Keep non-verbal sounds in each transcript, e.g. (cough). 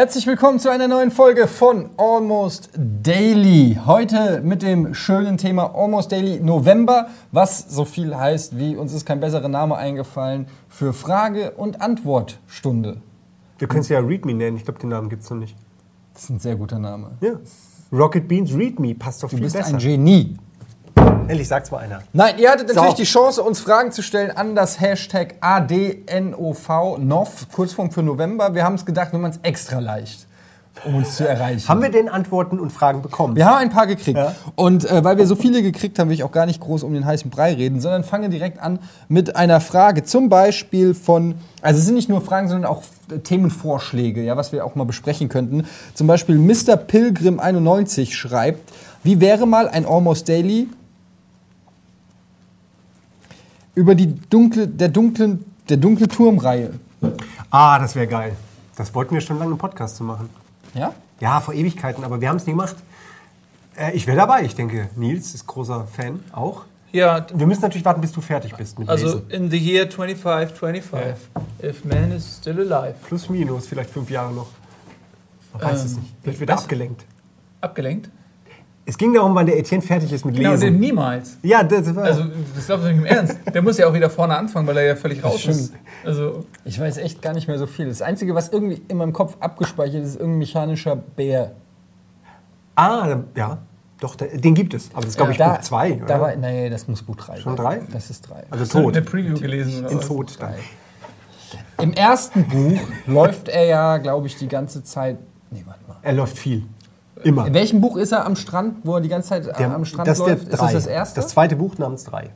Herzlich willkommen zu einer neuen Folge von Almost Daily. Heute mit dem schönen Thema Almost Daily November, was so viel heißt wie uns ist kein besserer Name eingefallen für Frage- und Antwortstunde. Wir können es ja README nennen. Ich glaube, den Namen gibt es noch nicht. Das ist ein sehr guter Name. Ja. Rocket Beans README passt doch Du viel bist besser. ein Genie. Endlich sagt's mal einer. Nein, ihr hattet natürlich die Chance, uns Fragen zu stellen an das Hashtag ADNOV, NOV, Kurzform für November. Wir haben es gedacht, wir machen es extra leicht, um uns zu erreichen. Haben wir denn Antworten und Fragen bekommen? Wir haben ein paar gekriegt. Ja. Und äh, weil wir so viele gekriegt haben, will ich auch gar nicht groß um den heißen Brei reden, sondern fange direkt an mit einer Frage. Zum Beispiel von, also es sind nicht nur Fragen, sondern auch äh, Themenvorschläge, ja, was wir auch mal besprechen könnten. Zum Beispiel Mr. Pilgrim91 schreibt, wie wäre mal ein Almost Daily über die dunkle, der dunklen, der dunkle Turmreihe. Ah, das wäre geil. Das wollten wir schon lange im Podcast zu machen. Ja? Ja, vor Ewigkeiten, aber wir haben es nie gemacht. Äh, ich wäre dabei. Ich denke, Nils ist großer Fan auch. Ja, Wir müssen natürlich warten, bis du fertig bist mit also Lesen. in the year 2525, if man is still alive. Plus, minus, vielleicht fünf Jahre noch. Man weiß Ähm, es nicht. Vielleicht wird er abgelenkt. Abgelenkt? Es ging darum, wann der Etienne fertig ist mit Genau, Lesen. den niemals. ja, das war... Also, das glaubst du nicht im Ernst. Der muss ja auch wieder vorne anfangen, weil er ja völlig raus ist. Also, Ich weiß echt gar nicht mehr so viel. Das Einzige, was irgendwie in meinem Kopf abgespeichert ist, ist irgendein mechanischer Bär. ah, ja. Doch, den gibt es. Aber das ist, glaube ich, Da- Buch zwei, Da oder? war, nee, das muss Buch 3 Schon drei? Das ist 3. Also hast du tot. eine Preview gelesen oder In? Tod. Im ersten Buch (laughs) läuft er ja, glaube ich, die ganze Zeit. Nee, warte mal. Er läuft viel. Immer. In welchem Buch ist er am Strand, wo er die ganze Zeit äh, am Strand das ist, der läuft? Ist drei. das das erste? Das zweite Buch namens 3.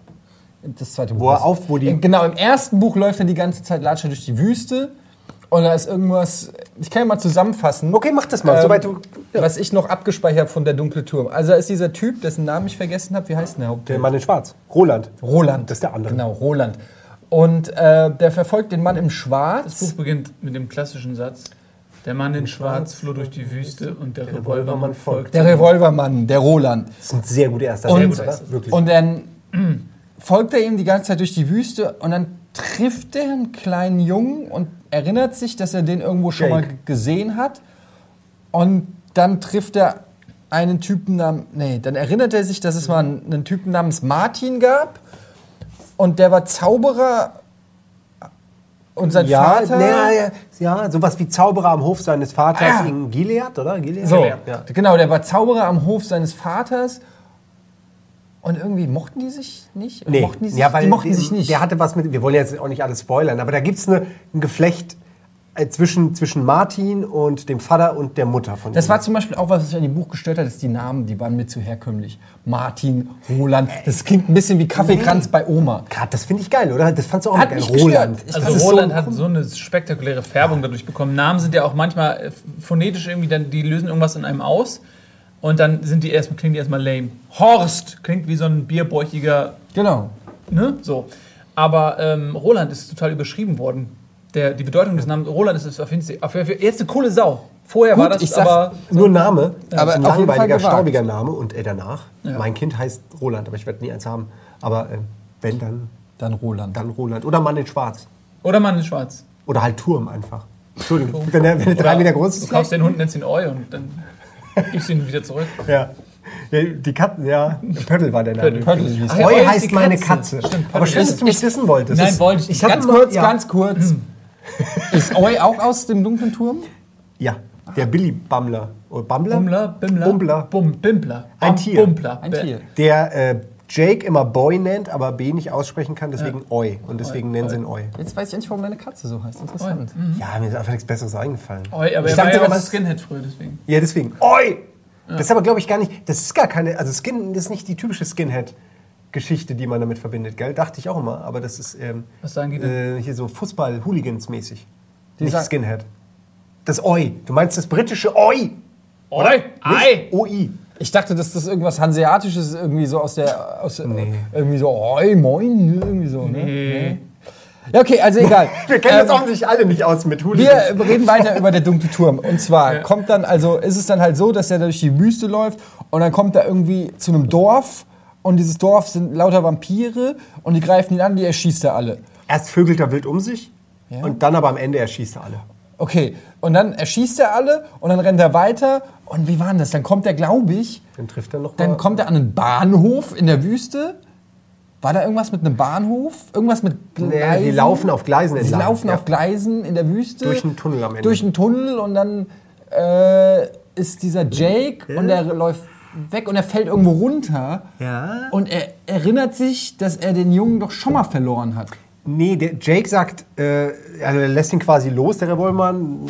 das zweite Wo er auf- wo die- Im- Genau, im ersten Buch läuft er die ganze Zeit, latscht er durch die Wüste. Und da ist irgendwas. Ich kann ja mal zusammenfassen. Okay, mach das mal. Ähm, Soweit du, ja. Was ich noch abgespeichert habe von der dunkle Turm. Also da ist dieser Typ, dessen Namen ich vergessen habe. Wie heißt denn der Der Haupttyp? Mann in Schwarz. Roland. Roland. Das ist der andere. Genau, Roland. Und äh, der verfolgt den Mann im Das Schwarz. Buch beginnt mit dem klassischen Satz. Der Mann in Schwarz floh durch die Wüste und der Revolvermann folgte. Der Revolvermann, der Roland. Das ist ein sehr guter erster Und, Satz? Wirklich. und dann (clears throat) folgt er ihm die ganze Zeit durch die Wüste und dann trifft er einen kleinen Jungen und erinnert sich, dass er den irgendwo schon Jake. mal gesehen hat. Und dann trifft er einen Typen namens. Nee, dann erinnert er sich, dass es mal einen, einen Typen namens Martin gab. Und der war Zauberer. Und sein ja, Vater. ja, ja, ja, sowas wie Zauberer am Hof seines Vaters Ah. in Gilead, oder? Gilead? So, Ja. genau, der war Zauberer am Hof seines Vaters. Und irgendwie mochten die sich nicht? Oder Nee, mochten die, sich, ja, weil die mochten der, sich nicht. Der hatte was mit, wir wollen jetzt auch nicht alles spoilern, aber da gibt es ein Geflecht zwischen, zwischen Martin und dem Vater und der Mutter von das ihm. war zum Beispiel auch, was mich an dem Buch gestört hat, ist die Namen, die waren mir zu herkömmlich. Martin, Roland, das klingt ein bisschen wie Kaffeekranz bei Oma. Grad, das finde ich geil, oder? Das fandst du auch Hat geil. Roland. Also Roland so- hat so eine spektakuläre Färbung dadurch bekommen. Namen sind ja auch manchmal äh, phonetisch irgendwie, dann, die lösen irgendwas in einem aus. Und dann sind die erstmal, klingen die erstmal lame. Horst klingt wie so ein bierbäuchiger Genau. Ne? So. Aber ähm, Roland ist total überschrieben worden. Der, die Bedeutung des Namens Roland ist auf jeden Fall jetzt eine coole Sau. Vorher Gut, war das ich sag- aber. Nur Name, Aber ein langweiliger, staubiger Name und äh, danach. Ja. Mein Kind heißt Roland, aber ich werde nie eins haben. Aber äh, wenn, dann, Dann Roland. dann Roland. Oder Mann in Schwarz. Oder Mann in Schwarz. Oder halt Turm einfach. Entschuldigung, wenn er, wenn er drei Meter groß Du ist. kaufst den Hund, nennst ihn Eu und dann gibst du ihn wieder zurück. Ja. ja. Die Katzen, ja. Pöttl war der Name. Pöttl. Ach ja, Heu heißt meine Katze. Katze. Stimmt, aber schön, dass du mich wissen wolltest. Nein, wollte ich nicht. hatte Ganz kurz, ja. ganz kurz. (laughs) ist Oi auch aus dem dunklen Turm? Ja, der Billy Bummler. Oder Bummler? Bummler, Bimmler, Bumbler. Bum, Bimpler. Ein Tier. Bumpler. Ein Tier. Der äh, Jake immer Boy nennt, aber B nicht aussprechen kann, deswegen Oi. Und deswegen nennen sie ihn Oi. Jetzt weiß ich endlich, warum deine Katze so heißt. Interessant. Ja, mir ist einfach nichts Besseres eingefallen. Eu, aber Ich er war dachte ja auch Skinhead früher, deswegen. Ja, deswegen. Oi! Das ist aber, glaube ich, gar nicht. Das ist gar keine. Also, Skin, das ist nicht die typische Skinhead-Geschichte, die man damit verbindet, gell? Dachte ich auch immer. Aber das ist ähm, Was sagen die denn? äh, hier so Fußball-Hooligans-mäßig. Nicht sagen- Skinhead. Das Oi. Du meinst das britische Oi. Oi! Ei! OI. Ich dachte, dass das irgendwas Hanseatisches ist, irgendwie so aus der. Aus, Nee. Irgendwie so, oi, moin, irgendwie so. Ne? Nee. Ja, okay, also egal. (laughs) Wir kennen uns Ähm, offensichtlich alle nicht aus mit Hooligans. Wir reden weiter über der dunkle Turm. Und zwar kommt dann, also ist es dann halt so, dass er durch die Wüste läuft und dann kommt er irgendwie zu einem Dorf und dieses Dorf sind lauter Vampire und die greifen ihn an, die erschießt er alle. Erst vögelt er wild um sich Ja. und dann aber am Ende erschießt er alle. Okay, und dann erschießt er alle und dann rennt er weiter. Und wie war denn das? Dann kommt er, glaube ich, Dann trifft er noch dann mal. kommt er an einen Bahnhof in der Wüste. War da irgendwas mit einem Bahnhof? Irgendwas mit Gleisen? Naja, die laufen auf Gleisen Sie entlang. laufen ja. auf Gleisen in der Wüste. Durch einen Tunnel am Ende. Durch einen Tunnel und dann äh, ist dieser Jake und der läuft weg und er fällt irgendwo runter. Ja. Und er erinnert sich, dass er den Jungen doch schon mal verloren hat. Nee, der Jake sagt, äh, also er lässt ihn quasi los, der Revolvermann.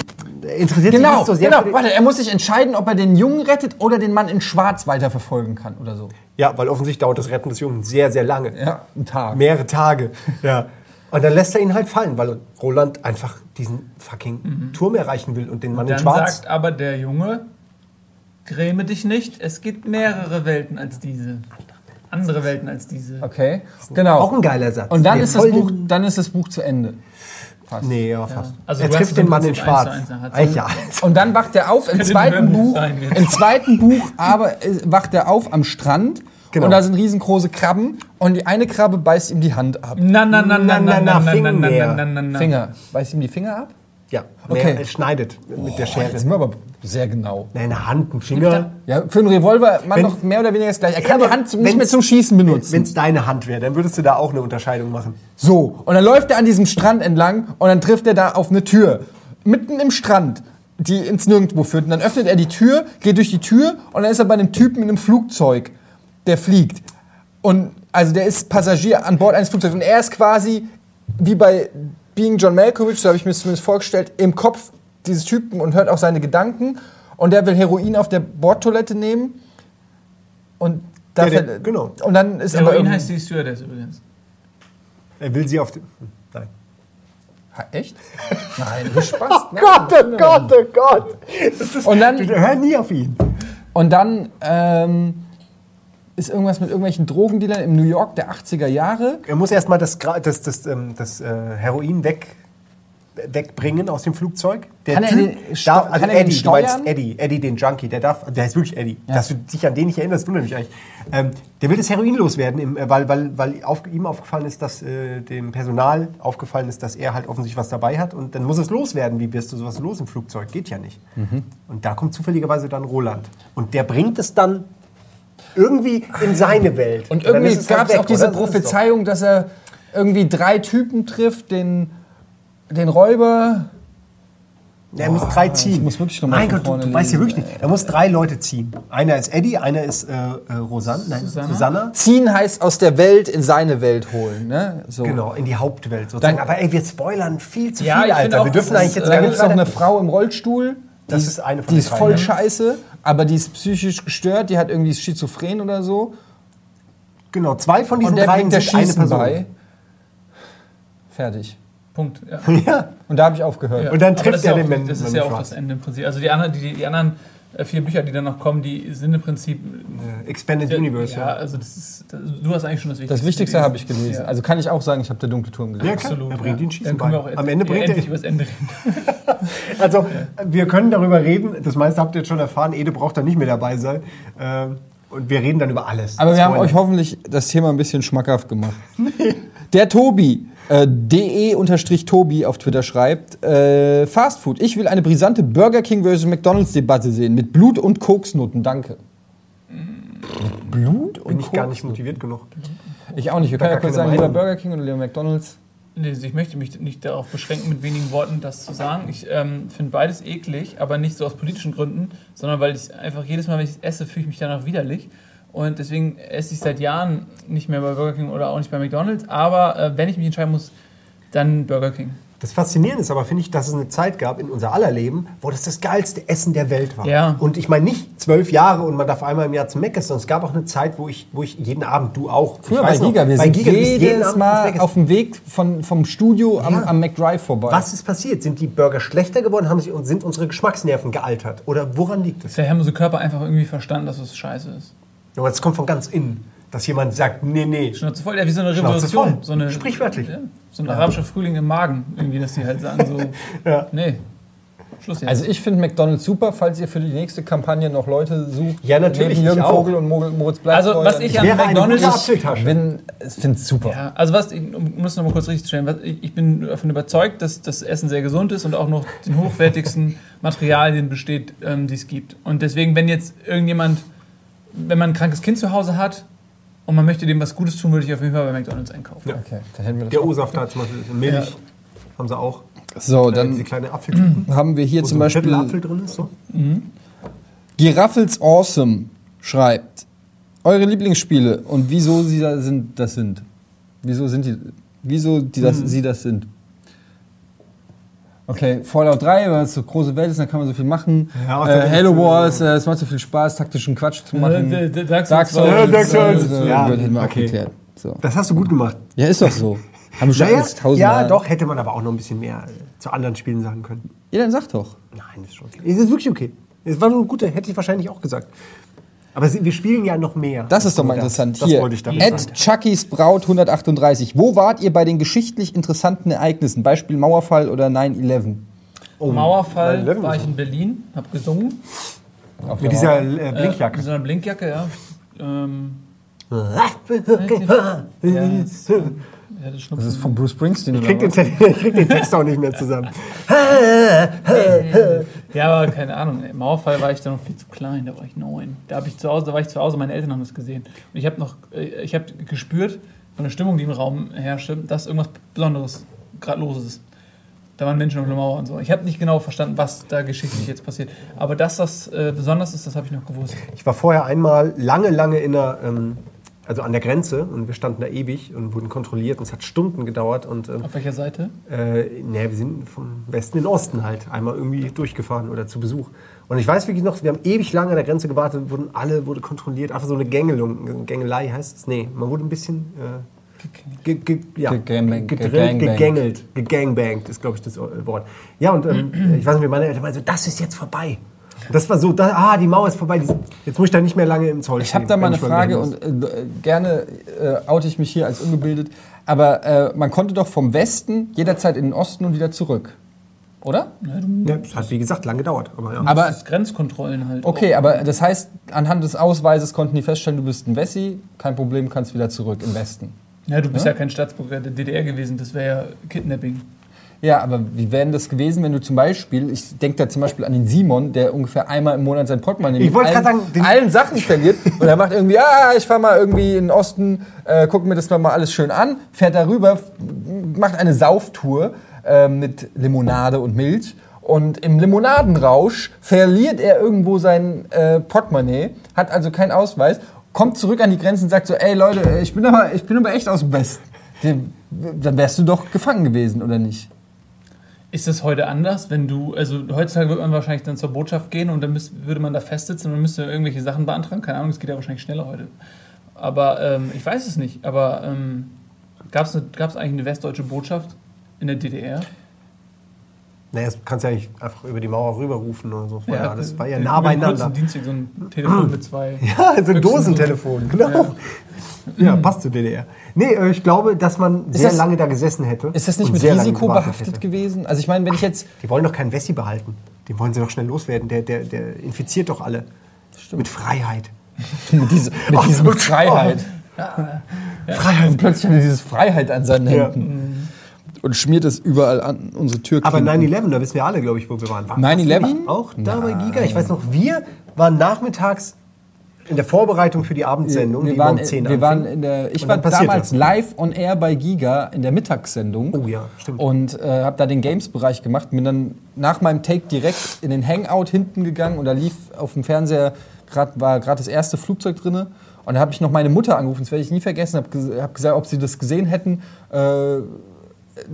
Er Interessiert sich Genau, nicht so sehr genau. Warte, er muss sich entscheiden, ob er den Jungen rettet oder den Mann in Schwarz weiterverfolgen kann oder so. Ja, weil offensichtlich dauert das Retten des Jungen sehr, sehr lange. Ja, ein Tag. Mehrere Tage. Ja. Und dann lässt er ihn halt fallen, weil Roland einfach diesen fucking Turm erreichen will und den Mann in Dann Schwarz. sagt aber der Junge, gräme dich nicht, es gibt mehrere Welten als diese. Andere Welten als diese. Okay, genau. Auch ein geiler Satz. Und dann ist, das Buch, dann ist das Buch zu Ende. Fast. Nee, ja, fast. Also er trifft den Mann in Schwarz. eins zu eins, hat Ach so- ja. Und dann wacht er auf im (laughs) zweiten Buch. Im zweiten Buch aber äh, wacht er auf am Strand Genau. und da sind riesengroße Krabben und die eine Krabbe beißt ihm die Hand ab. Na, na, na, na, na, na, na, na, na, na, na. Finger. Beißt ihm die Finger ab? Ja, Okay. er schneidet mit der Boah, Schere. jetzt sind wir aber sehr genau. Nein, eine Hand, ein Finger. Ja, für einen Revolver man Wenn- doch mehr oder weniger das gleiche. Er kann Ja, die Hand nicht mehr zum Schießen benutzen. Wenn es deine Hand wäre, dann würdest du da auch eine Unterscheidung machen. So, und dann läuft er an diesem Strand entlang und dann trifft er da auf eine Tür. Mitten im Strand, die ins Nirgendwo führt. Und dann öffnet er die Tür, geht durch die Tür und dann ist er bei einem Typen in einem Flugzeug, der fliegt. Und also der ist Passagier an Bord eines Flugzeugs. Und er ist quasi wie bei Being John Malkovich, so habe ich mir zumindest vorgestellt, im Kopf dieses Typen und hört auch seine Gedanken. Und der will Heroin auf der Bordtoilette nehmen. Und, Ja, dafür, der- genau. und dann ist aber Heroin irgendwie- heißt die Stewardess übrigens. Er will sie auf den. Hm, Nein. Ha, Echt? (laughs) Nein, du Spaß. Oh Gott, oh Gott, oh Gott. Das ist, Und dann- hör nie auf ihn. Und dann ähm, ist irgendwas mit irgendwelchen Drogendealern im New York der 80er Jahre. Er muss erstmal das, das, das, ähm, das äh, Heroin weg, wegbringen aus dem Flugzeug. Der Kann er den darf, also er den Eddie, du meinst? Eddie, Eddie, den Junkie, der darf, der heißt wirklich Eddie. Dass du dich an den nicht erinnerst, wundert mich eigentlich. Ähm, der will das Heroin loswerden, äh, weil, weil, weil auf, ihm aufgefallen ist, dass äh, dem Personal aufgefallen ist, dass er halt offensichtlich was dabei hat und dann muss es loswerden. Wie wirst du sowas los im Flugzeug? Geht ja nicht. Mhm. Und da kommt zufälligerweise dann Roland. Und der bringt es dann irgendwie in seine Welt. Und irgendwie halt gab es weg, auch diese oder? Prophezeiung, dass er irgendwie drei Typen trifft, den, den Räuber. Er muss drei ziehen. muss wirklich noch mal mein Gott, du, vorne du weißt lesen, wirklich nicht. Er muss drei Leute ziehen. Einer ist Eddie, einer ist äh, äh, Rosanne, nein, Susanna? Susanna. Ziehen heißt aus der Welt in seine Welt holen. Ne? So. Genau, in die Hauptwelt sozusagen. Dann- Aber ey, wir spoilern viel zu Ja, viel, ich Alter. auch, wir dürfen eigentlich ist, jetzt Da gar gibt nicht es noch eine Frau im Rollstuhl. Das die ist eine von Die den ist drei, voll ne? scheiße, aber die ist psychisch gestört, die hat irgendwie Schizophren oder so. Genau, zwei von diesen Und der dreien der sind eine Schießen Person. bei. Fertig. Punkt. Ja. (laughs) Ja. Und da habe ich aufgehört. Ja. Und dann trifft er ja den Mann- Das ist ja auch das Ende im Prinzip. Also die anderen, die, die anderen vier Bücher, die dann noch kommen, die sind im Prinzip. Äh, Expanded Universe, Ja, ja. also das ist. Das, du hast eigentlich schon das Wichtigste. Das Wichtigste habe ich gelesen. Ja. Also kann ich auch sagen, ich habe der dunkle Turm gelesen. Ja, klar. Absolut. Er bringt ja. ihn Schießen Dann können wir bei. auch Am Ende bringt er endlich ihn. über das Ende reden. (laughs) Also, wir können darüber reden. Das meiste habt ihr jetzt schon erfahren. Ede braucht da nicht mehr dabei sein. Ähm, und wir reden dann über alles. Aber wir haben euch hoffentlich das Thema ein bisschen schmackhaft gemacht. (laughs) Der Tobi, äh, de-tobi auf Twitter schreibt, äh, Fast Food. Ich will eine brisante Burger King vs. McDonalds Debatte sehen mit Blut und Koksnoten. Danke. Blut und Bin ich gar Koks? nicht motiviert genug. Ich auch nicht. Wir können ja gar kurz sagen, lieber. Burger King oder lieber McDonalds. Ich möchte mich nicht darauf beschränken, mit wenigen Worten das zu sagen. Ich ähm, finde beides eklig, aber nicht so aus politischen Gründen, sondern weil ich einfach jedes Mal, wenn ich es esse, fühle ich mich danach widerlich. Und deswegen esse ich seit Jahren nicht mehr bei Burger King oder auch nicht bei McDonalds. Aber äh, wenn ich mich entscheiden muss, dann Burger King. Das Faszinierende ist aber, finde ich, dass es eine Zeit gab in unser aller Leben, wo das das geilste Essen der Welt war. Ja. Und ich meine nicht zwölf Jahre und man darf einmal im Jahr zum Meckes, sondern es gab auch eine Zeit, wo ich, wo ich jeden Abend, du auch. Früher ich bei weiß noch, Giga. Wir bei sind Giga, jedes Mal auf dem Weg von, vom Studio am, Ja. am McDrive vorbei. Was ist passiert? Sind die Burger schlechter geworden? Haben sie, sind unsere Geschmacksnerven gealtert? Oder woran liegt es? Vielleicht haben unsere Körper einfach irgendwie verstanden, dass es scheiße ist. Aber das kommt von ganz innen, dass jemand sagt, nee, nee. Schnauze voll, ja, wie so eine Revolution. So eine, Sprichwörtlich. Ja, so ein arabischer Frühling im Magen, irgendwie, dass die halt sagen so, (laughs) Ja. nee. Schluss jetzt. Also ich finde McDonald's super, falls ihr für die nächste Kampagne noch Leute sucht. Ja, natürlich, Neben Jürgen ich auch. Vogel und Mo- Moritz Bleib. Also, was ich an McDonald's. Finde es super. Ja, also was, ich um muss noch mal kurz richtig stellen, was, ich ich bin davon überzeugt, dass das Essen sehr gesund ist und auch noch den hochwertigsten (laughs) Materialien besteht, ähm, die es gibt. Und deswegen, wenn jetzt irgendjemand, wenn man ein krankes Kind zu Hause hat und man möchte dem was Gutes tun, würde ich auf jeden Fall bei McDonalds einkaufen. Ja. Okay, dann hätten wir das Der. O-Saft hat zum Beispiel Milch. Ja. Haben sie auch. So, Äh, diese dann kleine Apfeltüten. haben wir hier wo zum so ein Beispiel Viertel Apfel drin ist. So. Giraffels Awesome schreibt, eure Lieblingsspiele und wieso sie da sind, das sind. Wieso sind die, wieso die das, Hm. sie das sind. Okay, Fallout 3, weil es so große Welt ist, dann kann man so viel machen. Ja, äh, Halo Wars, äh, es macht so viel Spaß, taktischen Quatsch zu machen. Äh, d- Dark Dark Souls. Dark Souls. äh, Ja, hätten wir auch okay. geklärt. So. Das hast du gut gemacht. Ja, ist doch so. Haben wir schon Naja, tausendmal. ja, doch, hätte man aber auch noch ein bisschen mehr äh, zu anderen Spielen sagen können. Ja, dann sag doch. Nein, ist schon okay. Es ist wirklich okay. Es war nur ein guter, hätte ich wahrscheinlich auch gesagt. Aber sie- wir spielen ja noch mehr. Das ist doch mal interessant. Das Hier, wollte ich damit Ed sagen. Chuckys Braut 138. Wo wart ihr bei den geschichtlich interessanten Ereignissen? Beispiel Mauerfall oder 9-11? Oh, Mauerfall 9/11 war ich in Berlin, habe gesungen. Auf Mit dieser äh, Äh, Blinkjacke. mit so einer Blinkjacke, ja. Ähm, das, das. Das ist von Bruce Springsteen ich, oder krieg den, (laughs) ich krieg den Text auch nicht mehr zusammen. (laughs) Ja, aber keine Ahnung. Im Mauerfall war ich da noch viel zu klein. Da war ich neun. Da ich zu Hause, da war ich zu Hause. Meine Eltern haben das gesehen. Und ich habe noch, äh, ich habe gespürt von der Stimmung, die im Raum herrschte, dass irgendwas Besonderes gerade los ist. Da waren Menschen auf der Mauer und so. Ich habe nicht genau verstanden, was da geschichtlich jetzt passiert. Aber dass das äh, besonders ist, das habe ich noch gewusst. Ich war vorher einmal lange, lange in der, ähm, also an der Grenze und wir standen da ewig und wurden kontrolliert und es hat Stunden gedauert und ähm, Auf welcher Seite? äh, nee, wir sind vom Westen in den Osten halt einmal irgendwie durchgefahren oder zu Besuch. Und ich weiß wirklich noch, wir haben ewig lange an der Grenze gewartet, wurden alle wurde kontrolliert, einfach so eine Gängelung, Gängelei heißt es. Nee, man wurde ein bisschen äh, ge, ge, ja, Gegangbang- gedrillt, gegangbangt. gegängelt, gegangbangt ist glaube ich das Wort. Ja und ähm, (clears throat) ich weiß nicht, wie meine Eltern meinten, so, das ist jetzt vorbei. Das war so, da, ah, die Mauer ist vorbei, die, jetzt muss ich da nicht mehr lange im Zoll Ich habe stehen, da mal eine Frage und äh, gerne äh, oute ich mich hier als ungebildet. Aber äh, man konnte doch vom Westen jederzeit in den Osten und wieder zurück. Oder? Ja, das hat wie gesagt lang gedauert. Aber ja. Aber Das ist Grenzkontrollen halt. okay, aber das heißt, anhand des Ausweises konnten die feststellen, du bist ein Wessi, kein Problem, kannst wieder zurück im Westen. Ja, du bist ja, kein Staatsbürger der DDR gewesen. Das wäre ja Kidnapping. Ja, aber wie wäre denn das gewesen, wenn du zum Beispiel, ich denke da zum Beispiel an den Simon, der ungefähr einmal im Monat sein Portemonnaie Ich mit allen, sagen, allen Sachen verliert und er macht irgendwie, ah, ich fahr mal irgendwie in den Osten, äh, guck mir das mal alles schön an, fährt darüber, macht eine Sauftour äh, mit Limonade und Milch und im Limonadenrausch verliert er irgendwo sein äh, Portemonnaie, hat also keinen Ausweis, kommt zurück an die Grenze und sagt so, ey Leute, äh, ich bin aber, ich bin aber echt aus dem Westen. Dann wärst du doch gefangen gewesen, oder nicht? Ist das heute anders, wenn du, also heutzutage wird man wahrscheinlich dann zur Botschaft gehen und dann müsst, würde man da festsitzen und müsste irgendwelche Sachen beantragen. Keine Ahnung, das geht ja wahrscheinlich schneller heute. Aber ähm, ich weiß es nicht. Aber ähm, gab es eigentlich eine westdeutsche Botschaft in der DDR? Naja, das kannst du ja nicht einfach über die Mauer rüberrufen oder so. Ja, das war ja nah beieinander. Dienstweg, so ein Telefon mit zwei. (clears throat) Ja, so ein Dosentelefon, genau. Ja, passt zu DDR. Nee, äh, ich glaube, dass man sehr das- lange da gesessen hätte. Ist das nicht mit Risiko behaftet hätte. gewesen? Also ich meine, wenn ich jetzt Die wollen doch keinen Wessi behalten. Den wollen sie doch schnell loswerden. Der, der, der infiziert doch alle. Mit Freiheit. (laughs) mit, diese, mit Ach, diesem Freiheit, Freiheit. und plötzlich hat er dieses Freiheit an seinen Ja. Händen und schmiert es überall an unsere Tür. Aber 9-11, da wissen wir alle, glaube ich, wo wir waren. War- 9/11? warst du Auch da bei Giga? Ich weiß noch, wir waren nachmittags in der Vorbereitung für die Abendsendung, wir die waren, um 10 wir waren in der, ich war damals das. live on air bei Giga in der Mittagssendung. Oh ja, stimmt. Und äh, habe da den Games-Bereich gemacht. Bin dann nach meinem Take direkt in den Hangout hinten gegangen und da lief auf dem Fernseher, grad, war gerade das erste Flugzeug drinne. Und da habe ich noch meine Mutter angerufen, das werde ich nie vergessen, habe hab gesagt, ob sie das gesehen hätten. Äh,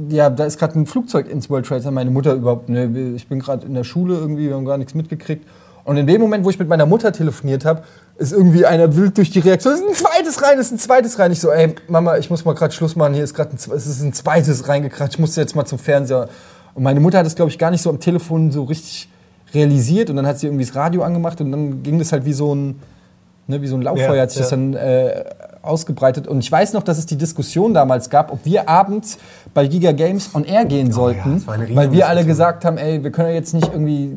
ja, da ist gerade ein Flugzeug ins World Trade Center. Meine Mutter überhaupt, ne, ich bin gerade in der Schule irgendwie, wir haben gar nichts mitgekriegt. Und in dem Moment, wo ich mit meiner Mutter telefoniert habe, ist irgendwie einer wild durch die Reaktion, es ist ein zweites rein, es ist ein zweites rein. Ich so, ey, Mama, ich muss mal gerade Schluss machen, hier ist gerade ein, es ist ein zweites reingekracht, ich muss jetzt mal zum Fernseher. Und meine Mutter hat das, glaube ich, gar nicht so am Telefon so richtig realisiert und dann hat sie irgendwie das Radio angemacht und dann ging das halt wie so ein, ne, wie so ein Lauffeuer, Ja, hat sich das ja. dann äh, ausgebreitet. Und ich weiß noch, dass es die Diskussion damals gab, ob wir abends bei Giga Games on Air gehen sollten, war eine weil wir alle gesagt haben, ey, wir können ja jetzt nicht irgendwie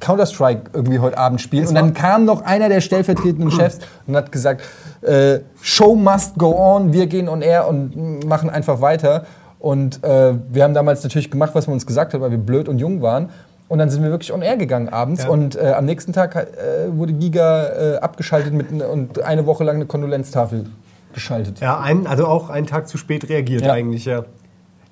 Counter-Strike irgendwie heute Abend spielen. Und dann kam noch einer der stellvertretenden Chefs und hat gesagt, äh, Show must go on, wir gehen on air und machen einfach weiter. Und äh, wir haben damals natürlich gemacht, was man uns gesagt hat, weil wir blöd und jung waren. Und dann sind wir wirklich on air gegangen abends. Ja. Und äh, am nächsten Tag äh, wurde Giga äh, abgeschaltet mit, und eine Woche lang eine Kondolenztafel geschaltet. Ja, ein, also auch einen Tag zu spät reagiert Ja. eigentlich, ja.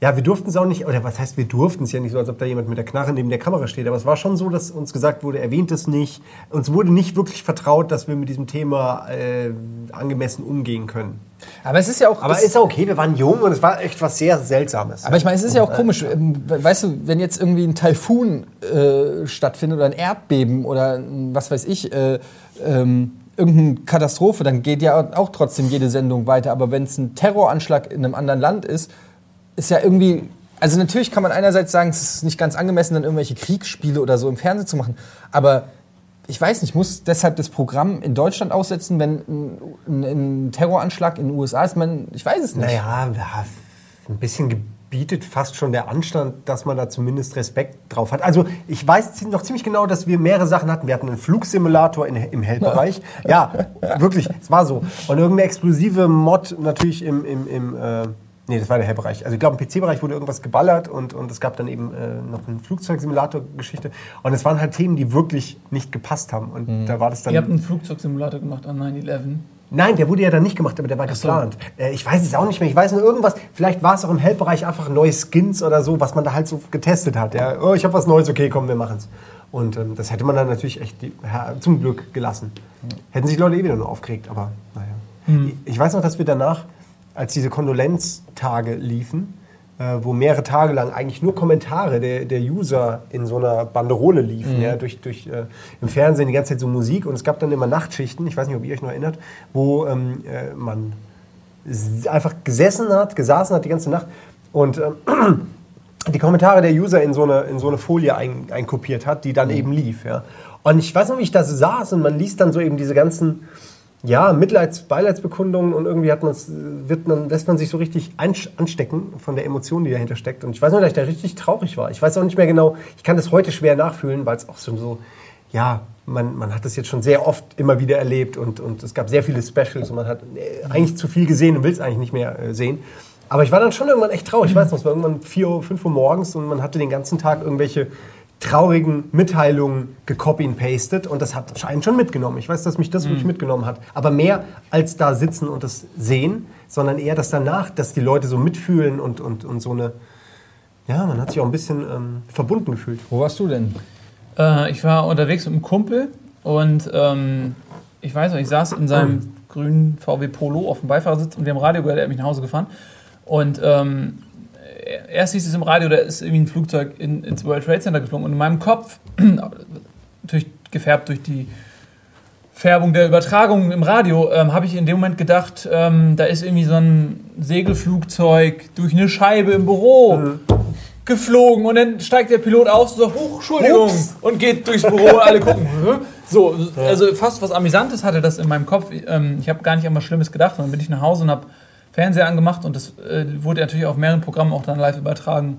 Ja, wir durften es auch nicht, oder was heißt, wir durften es ja nicht so, als ob da jemand mit der Knarre neben der Kamera steht. Aber es war schon so, dass uns gesagt wurde, erwähnt es nicht. Uns wurde nicht wirklich vertraut, dass wir mit diesem Thema äh, angemessen umgehen können. Aber es ist ja auch. Aber es- ist ja okay, wir waren jung und es war echt was sehr Seltsames. Aber ich meine, es ist ja auch komisch. ähm, Weißt du, wenn jetzt irgendwie ein Taifun äh, stattfindet oder ein Erdbeben oder ein, was weiß ich, äh, ähm, irgendeine Katastrophe, dann geht ja auch trotzdem jede Sendung weiter. Aber wenn es ein Terroranschlag in einem anderen Land ist, ist ja irgendwie. Also natürlich kann man einerseits sagen, es ist nicht ganz angemessen, dann irgendwelche Kriegsspiele oder so im Fernsehen zu machen. Aber ich weiß nicht, muss deshalb das Programm in Deutschland aussetzen, wenn ein, ein, ein Terroranschlag in den USA ist? Man, ich weiß es nicht. Naja, ja, ein bisschen gebietet fast schon der Anstand, dass man da zumindest Respekt drauf hat. Also ich weiß noch ziemlich genau, dass wir mehrere Sachen hatten. Wir hatten einen Flugsimulator in, im Hellbereich. Ja, wirklich, es war so. Und irgendeine explosive Mod natürlich im... im, im äh, Nee, das war der Hellbereich. Also ich glaube, im PC-Bereich wurde irgendwas geballert und, und es gab dann eben äh, noch eine Flugzeugsimulator-Geschichte. Und es waren halt Themen, die wirklich nicht gepasst haben. Und da war das dann... Ihr habt einen Flugzeugsimulator gemacht an 9-11. Nein, der wurde ja dann nicht gemacht, aber der war so. geplant. Äh, ich weiß es auch nicht mehr. Ich weiß nur irgendwas. Vielleicht war es auch im Help-Bereich einfach neue Skins oder so, was man da halt so getestet hat. Ja, oh, ich habe was Neues, okay, komm, wir machen's. Und ähm, das hätte man dann natürlich echt die, ja, zum Glück gelassen. Hätten sich Leute eh wieder nur aufgeregt, aber naja. Ich weiß noch, dass wir danach, als diese Kondolenztage liefen, äh, wo mehrere Tage lang eigentlich nur Kommentare der, der User in so einer Banderole liefen, ja, durch, durch äh, im Fernsehen die ganze Zeit so Musik und es gab dann immer Nachtschichten, ich weiß nicht, ob ihr euch noch erinnert, wo ähm, äh, man einfach gesessen hat, gesaßen hat die ganze Nacht und ähm, (clears throat) die Kommentare der User in so eine, in so eine Folie ein, einkopiert hat, die dann eben lief. Ja. Und ich weiß noch, wie ich da saß und man liest dann so eben diese ganzen ja, Mitleids-, Beileidsbekundungen und irgendwie hat man's, wird man, lässt man sich so richtig anstecken von der Emotion, die dahinter steckt. Und ich weiß noch, dass ich da richtig traurig war. Ich weiß auch nicht mehr genau, ich kann das heute schwer nachfühlen, weil es auch so, so ja, man, man hat das jetzt schon sehr oft immer wieder erlebt und, und es gab sehr viele Specials und man hat äh, eigentlich zu viel gesehen und will es eigentlich nicht mehr äh, sehen. Aber ich war dann schon irgendwann echt traurig. Ich weiß noch, es war irgendwann 4 Uhr, 5 Uhr morgens und man hatte den ganzen Tag irgendwelche traurigen Mitteilungen gecopy und pasted und das hat einen schon mitgenommen. Ich weiß, dass mich das wirklich mitgenommen hat. Aber mehr als da sitzen und das sehen, sondern eher das danach, dass die Leute so mitfühlen und, und, und so eine, ja, man hat sich auch ein bisschen ähm, verbunden gefühlt. Wo warst du denn? Äh, ich war unterwegs mit einem Kumpel und ähm, ich weiß noch, ich saß in seinem grünen VW Polo auf dem Beifahrersitz und wir haben Radio gehört, er hat mich nach Hause gefahren. Und ähm, erst hieß es im Radio, da ist irgendwie ein Flugzeug in, ins World Trade Center geflogen. Und in meinem Kopf, (clears throat) natürlich gefärbt durch die Färbung der Übertragung im Radio, ähm, habe ich in dem Moment gedacht, ähm, da ist irgendwie so ein Segelflugzeug durch eine Scheibe im Büro geflogen und dann steigt der Pilot aus und sagt, Huch, Entschuldigung, Ups. und geht durchs Büro und alle gucken. (laughs) So, also fast was Amüsantes hatte das in meinem Kopf. Ähm, ich habe gar nicht an was Schlimmes gedacht. Und dann bin ich nach Hause und habe Fernseher angemacht und das äh, wurde natürlich auf mehreren Programmen auch dann live übertragen.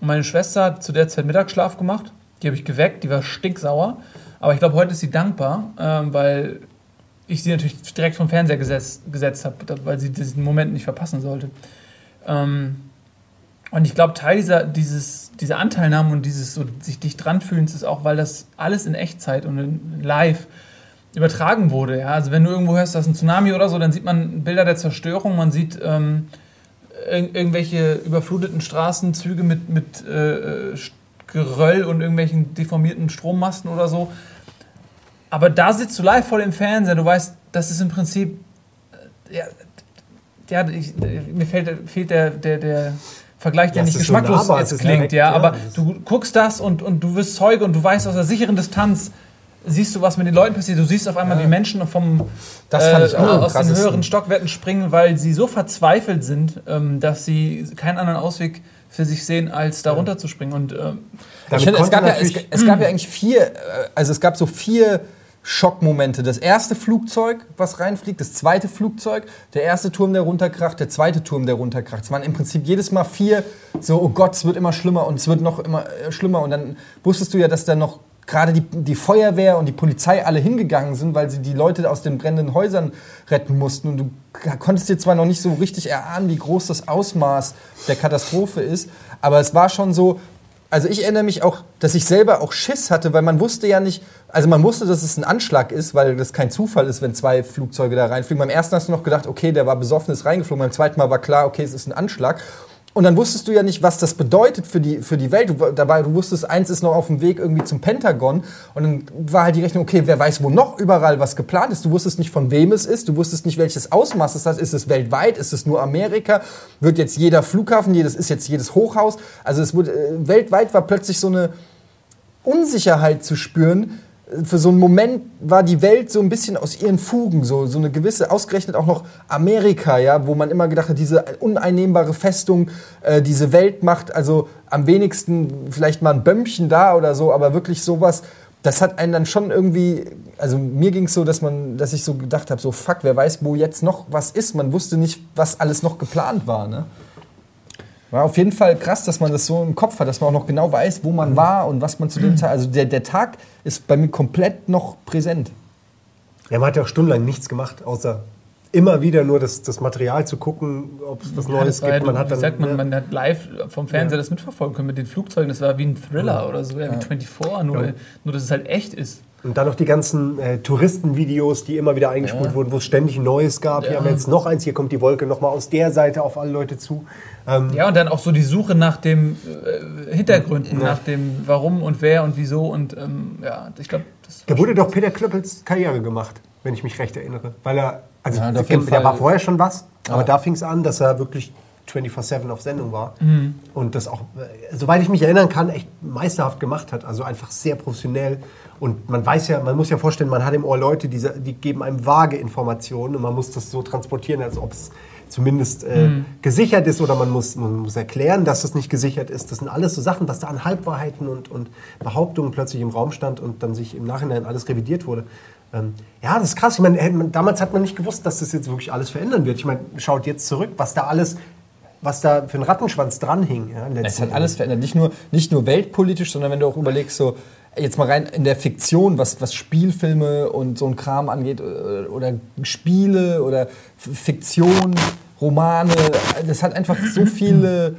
Und meine Schwester hat zu der Zeit Mittagsschlaf gemacht. Die habe ich geweckt, die war stinksauer. Aber ich glaube, heute ist sie dankbar, ähm, weil ich sie natürlich direkt vom Fernseher gesetzt, gesetzt habe, weil sie diesen Moment nicht verpassen sollte. Ähm, und ich glaube, Teil dieser, dieses, dieser Anteilnahme und dieses so sich dicht dran fühlens ist auch, weil das alles in Echtzeit und in live übertragen wurde. Ja? Also wenn du irgendwo hörst, dass ein Tsunami oder so, dann sieht man Bilder der Zerstörung, man sieht ähm, ir irgendwelche überfluteten Straßenzüge mit, mit äh, Geröll und irgendwelchen deformierten Strommasten oder so. Aber da sitzt du live vor dem Fernseher, du weißt, das ist im Prinzip, äh, ja, ja ich, mir fehlt, fehlt der, der, der Vergleich, der Ja, nicht so geschmacklos klingt, direkt, ja, ja, aber ist- du guckst das und, und du wirst Zeuge und du weißt aus der sicheren Distanz, siehst du, was mit den Leuten passiert. Du siehst auf einmal, wie Menschen vom, Das fand ich auch am aus den höheren Stockwerken springen, weil sie so verzweifelt sind, ähm, dass sie keinen anderen Ausweg für sich sehen, als da runterzuspringen. Und ähm, Ich finde, es gab, ja, es, es gab ja eigentlich vier, äh, also es gab so vier Schockmomente. Das erste Flugzeug, was reinfliegt, das zweite Flugzeug, der erste Turm, der runterkracht, der zweite Turm, der runterkracht. Es waren im Prinzip jedes Mal vier, so, oh Gott, es wird immer schlimmer und es wird noch immer äh, schlimmer. Und dann wusstest du ja, dass da noch gerade die, die Feuerwehr und die Polizei alle hingegangen sind, weil sie die Leute aus den brennenden Häusern retten mussten. Und du konntest dir zwar noch nicht so richtig erahnen, wie groß das Ausmaß der Katastrophe ist, aber es war schon so, also ich erinnere mich auch, dass ich selber auch Schiss hatte, weil man wusste ja nicht, also man wusste, dass es ein Anschlag ist, weil das kein Zufall ist, wenn zwei Flugzeuge da reinfliegen. Beim ersten hast du noch gedacht, okay, der war besoffen, ist reingeflogen. Beim zweiten Mal war klar, okay, es ist ein Anschlag. Und dann wusstest du ja nicht, was das bedeutet für die, für die Welt. Du, dabei, du wusstest, eins ist noch auf dem Weg irgendwie zum Pentagon. Und dann war halt die Rechnung, okay, wer weiß, wo noch überall was geplant ist. Du wusstest nicht, von wem es ist. Du wusstest nicht, welches Ausmaß es hat. Ist es weltweit? Ist es nur Amerika? Wird jetzt jeder Flughafen, jedes, ist jetzt jedes Hochhaus? Also es wurde, äh, weltweit war plötzlich so eine Unsicherheit zu spüren, für so einen Moment war die Welt so ein bisschen aus ihren Fugen, so, so eine gewisse, ausgerechnet auch noch Amerika, ja, wo man immer gedacht hat, diese uneinnehmbare Festung, äh, diese Weltmacht, also am wenigsten vielleicht mal ein Bömmchen da oder so, aber wirklich sowas, das hat einen dann schon irgendwie, also mir ging es so, dass man, dass ich so gedacht habe, so fuck, wer weiß, wo jetzt noch was ist. Man wusste nicht, was alles noch geplant war, ne? War auf jeden Fall krass, dass man das so im Kopf hat, dass man auch noch genau weiß, wo man war und was man zu dem Tag. Also der, der Tag ist bei mir komplett noch präsent. Ja, man hat ja auch stundenlang nichts gemacht, außer immer wieder nur das, das Material zu gucken, ob es was Ja, Neues gibt. ja, Man hat dann, sagt man, ja. man hat live vom Fernseher das mitverfolgen können mit den Flugzeugen. Das war wie ein Thriller oder so, ja, wie 24, nur, Ja. nur dass es halt echt ist. Und dann noch die ganzen äh, Touristenvideos, die immer wieder eingespult Ja. wurden, wo es ständig neues gab. Hier Ja. haben wir jetzt noch eins, hier kommt die Wolke nochmal aus der Seite auf alle Leute zu. Ähm, Ja, und dann auch so die Suche nach dem äh, Hintergründen, nach dem Warum und wer und wieso und ähm, ja, ich glaube, das Da wurde doch Peter Klöppels Karriere gemacht, wenn ich mich recht erinnere. Weil er, also Ja, der, der war vorher schon was, aber Ja. da fing es an, dass er wirklich 24-7 auf Sendung war. Mhm. Und das auch, äh, soweit ich mich erinnern kann, echt meisterhaft gemacht hat. Also einfach sehr professionell. Und man weiß ja, man muss ja vorstellen, man hat im Ohr Leute, die, die geben einem vage Informationen und man muss das so transportieren, als ob es zumindest äh, Mhm. gesichert ist oder man muss, man muss erklären, dass es nicht gesichert ist. Das sind alles so Sachen, was da an Halbwahrheiten und, und Behauptungen plötzlich im Raum stand und dann sich im Nachhinein alles revidiert wurde. Ähm, ja, das ist krass. Ich meine, damals hat man nicht gewusst, dass das jetzt wirklich alles verändern wird. Ich meine, schaut jetzt zurück, was da alles, was da für ein Rattenschwanz dranhing. Ja, Es hat alles verändert. Nicht nur, nicht nur weltpolitisch, sondern wenn du auch überlegst, so jetzt mal rein in der Fiktion, was, was Spielfilme und so ein Kram angeht, äh, oder Spiele oder Fiktion, Romane, das hat einfach so viele.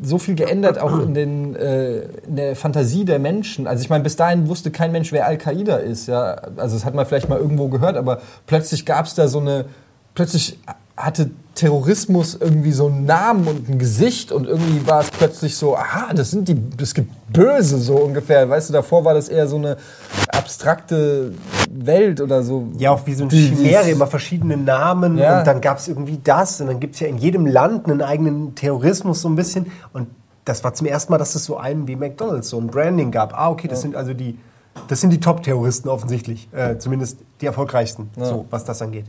So viel geändert auch in, den, äh, in der Fantasie der Menschen. Also ich meine, bis dahin wusste kein Mensch, wer Al-Qaida ist. Ja? Also das hat man vielleicht mal irgendwo gehört, aber plötzlich gab es da so eine, plötzlich hatte Terrorismus irgendwie so einen Namen und ein Gesicht und irgendwie war es plötzlich so, aha, das sind die, es gibt Böse so ungefähr. Weißt du, davor war das eher so eine abstrakte Welt oder so. Ja, auch wie so eine Die- Chimäre, immer verschiedene Namen Ja. und dann gab es irgendwie das und dann gibt es ja in jedem Land einen eigenen Terrorismus so ein bisschen und das war zum ersten Mal, dass es so einen wie McDonalds, so ein Branding gab. Ah, okay, das sind also die, das sind die Top-Terroristen offensichtlich, äh, zumindest die erfolgreichsten, so was das angeht.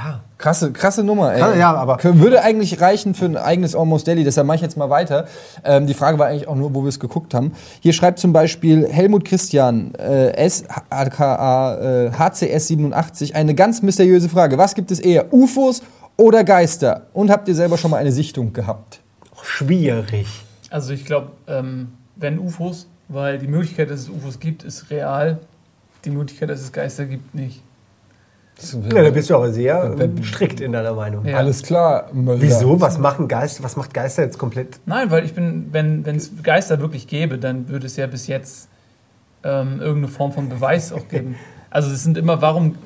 Ja, Krasse, krasse Nummer, ey. Ja, ja, aber- Würde eigentlich reichen für ein eigenes Almost Daily, deshalb mache ich jetzt mal weiter. Ähm, die Frage war eigentlich auch nur, wo wir es geguckt haben. Hier schreibt zum Beispiel Helmut Christian, äh, S, aka äh, HCS87, eine ganz mysteriöse Frage. Was gibt es eher, UFOs oder Geister? Und habt ihr selber schon mal eine Sichtung gehabt? schwierig. Also ich glaube, ähm, wenn UFOs, weil die Möglichkeit, dass es UFOs gibt, ist real. Die Möglichkeit, dass es Geister gibt, nicht. Ja, da bist du aber sehr strikt in deiner Meinung. Ja. Alles klar, Möller. Wieso? Was machen Geister? Was macht Geister jetzt komplett? Nein, weil ich bin, wenn es Geister wirklich gäbe, dann würde es ja bis jetzt ähm, irgendeine Form von Beweis auch geben. (laughs) Also es sind immer, warum,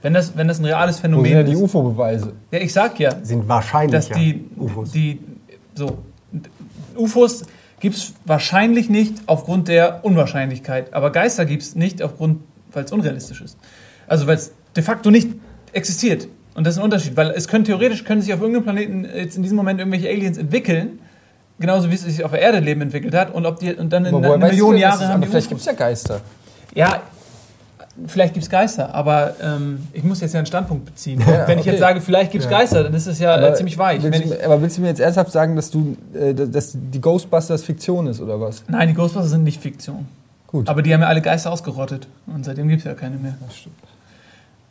wenn das, wenn das ein reales Wo sind Phänomen ja die. UFO-Beweise? Ja, ich sag ja, Sind wahrscheinlich dass die, UFOs. die so UFOs gibt es wahrscheinlich nicht aufgrund der Unwahrscheinlichkeit, aber Geister gibt es nicht aufgrund, weil es unrealistisch ist. Also weil es de facto nicht existiert. Und das ist ein Unterschied, weil es können theoretisch können sich auf irgendeinem Planeten jetzt in diesem Moment irgendwelche Aliens entwickeln, genauso wie es sich auf der Erde Leben entwickelt hat und ob die und dann in einer Million Jahre haben aber vielleicht gibt es ja Geister. Ja, vielleicht gibt es Geister, aber ähm, ich muss jetzt ja einen Standpunkt beziehen. Ja, wenn ich okay. jetzt sage, vielleicht gibt es Geister, dann ist es ja äh, Aber ziemlich weich. Willst du, ich, aber willst du mir jetzt ernsthaft sagen, dass du, äh, dass die Ghostbusters Fiktion ist oder was? nein, die Ghostbusters sind nicht Fiktion. Gut. Aber die haben ja alle Geister ausgerottet. Und seitdem gibt es ja keine mehr. Das stimmt.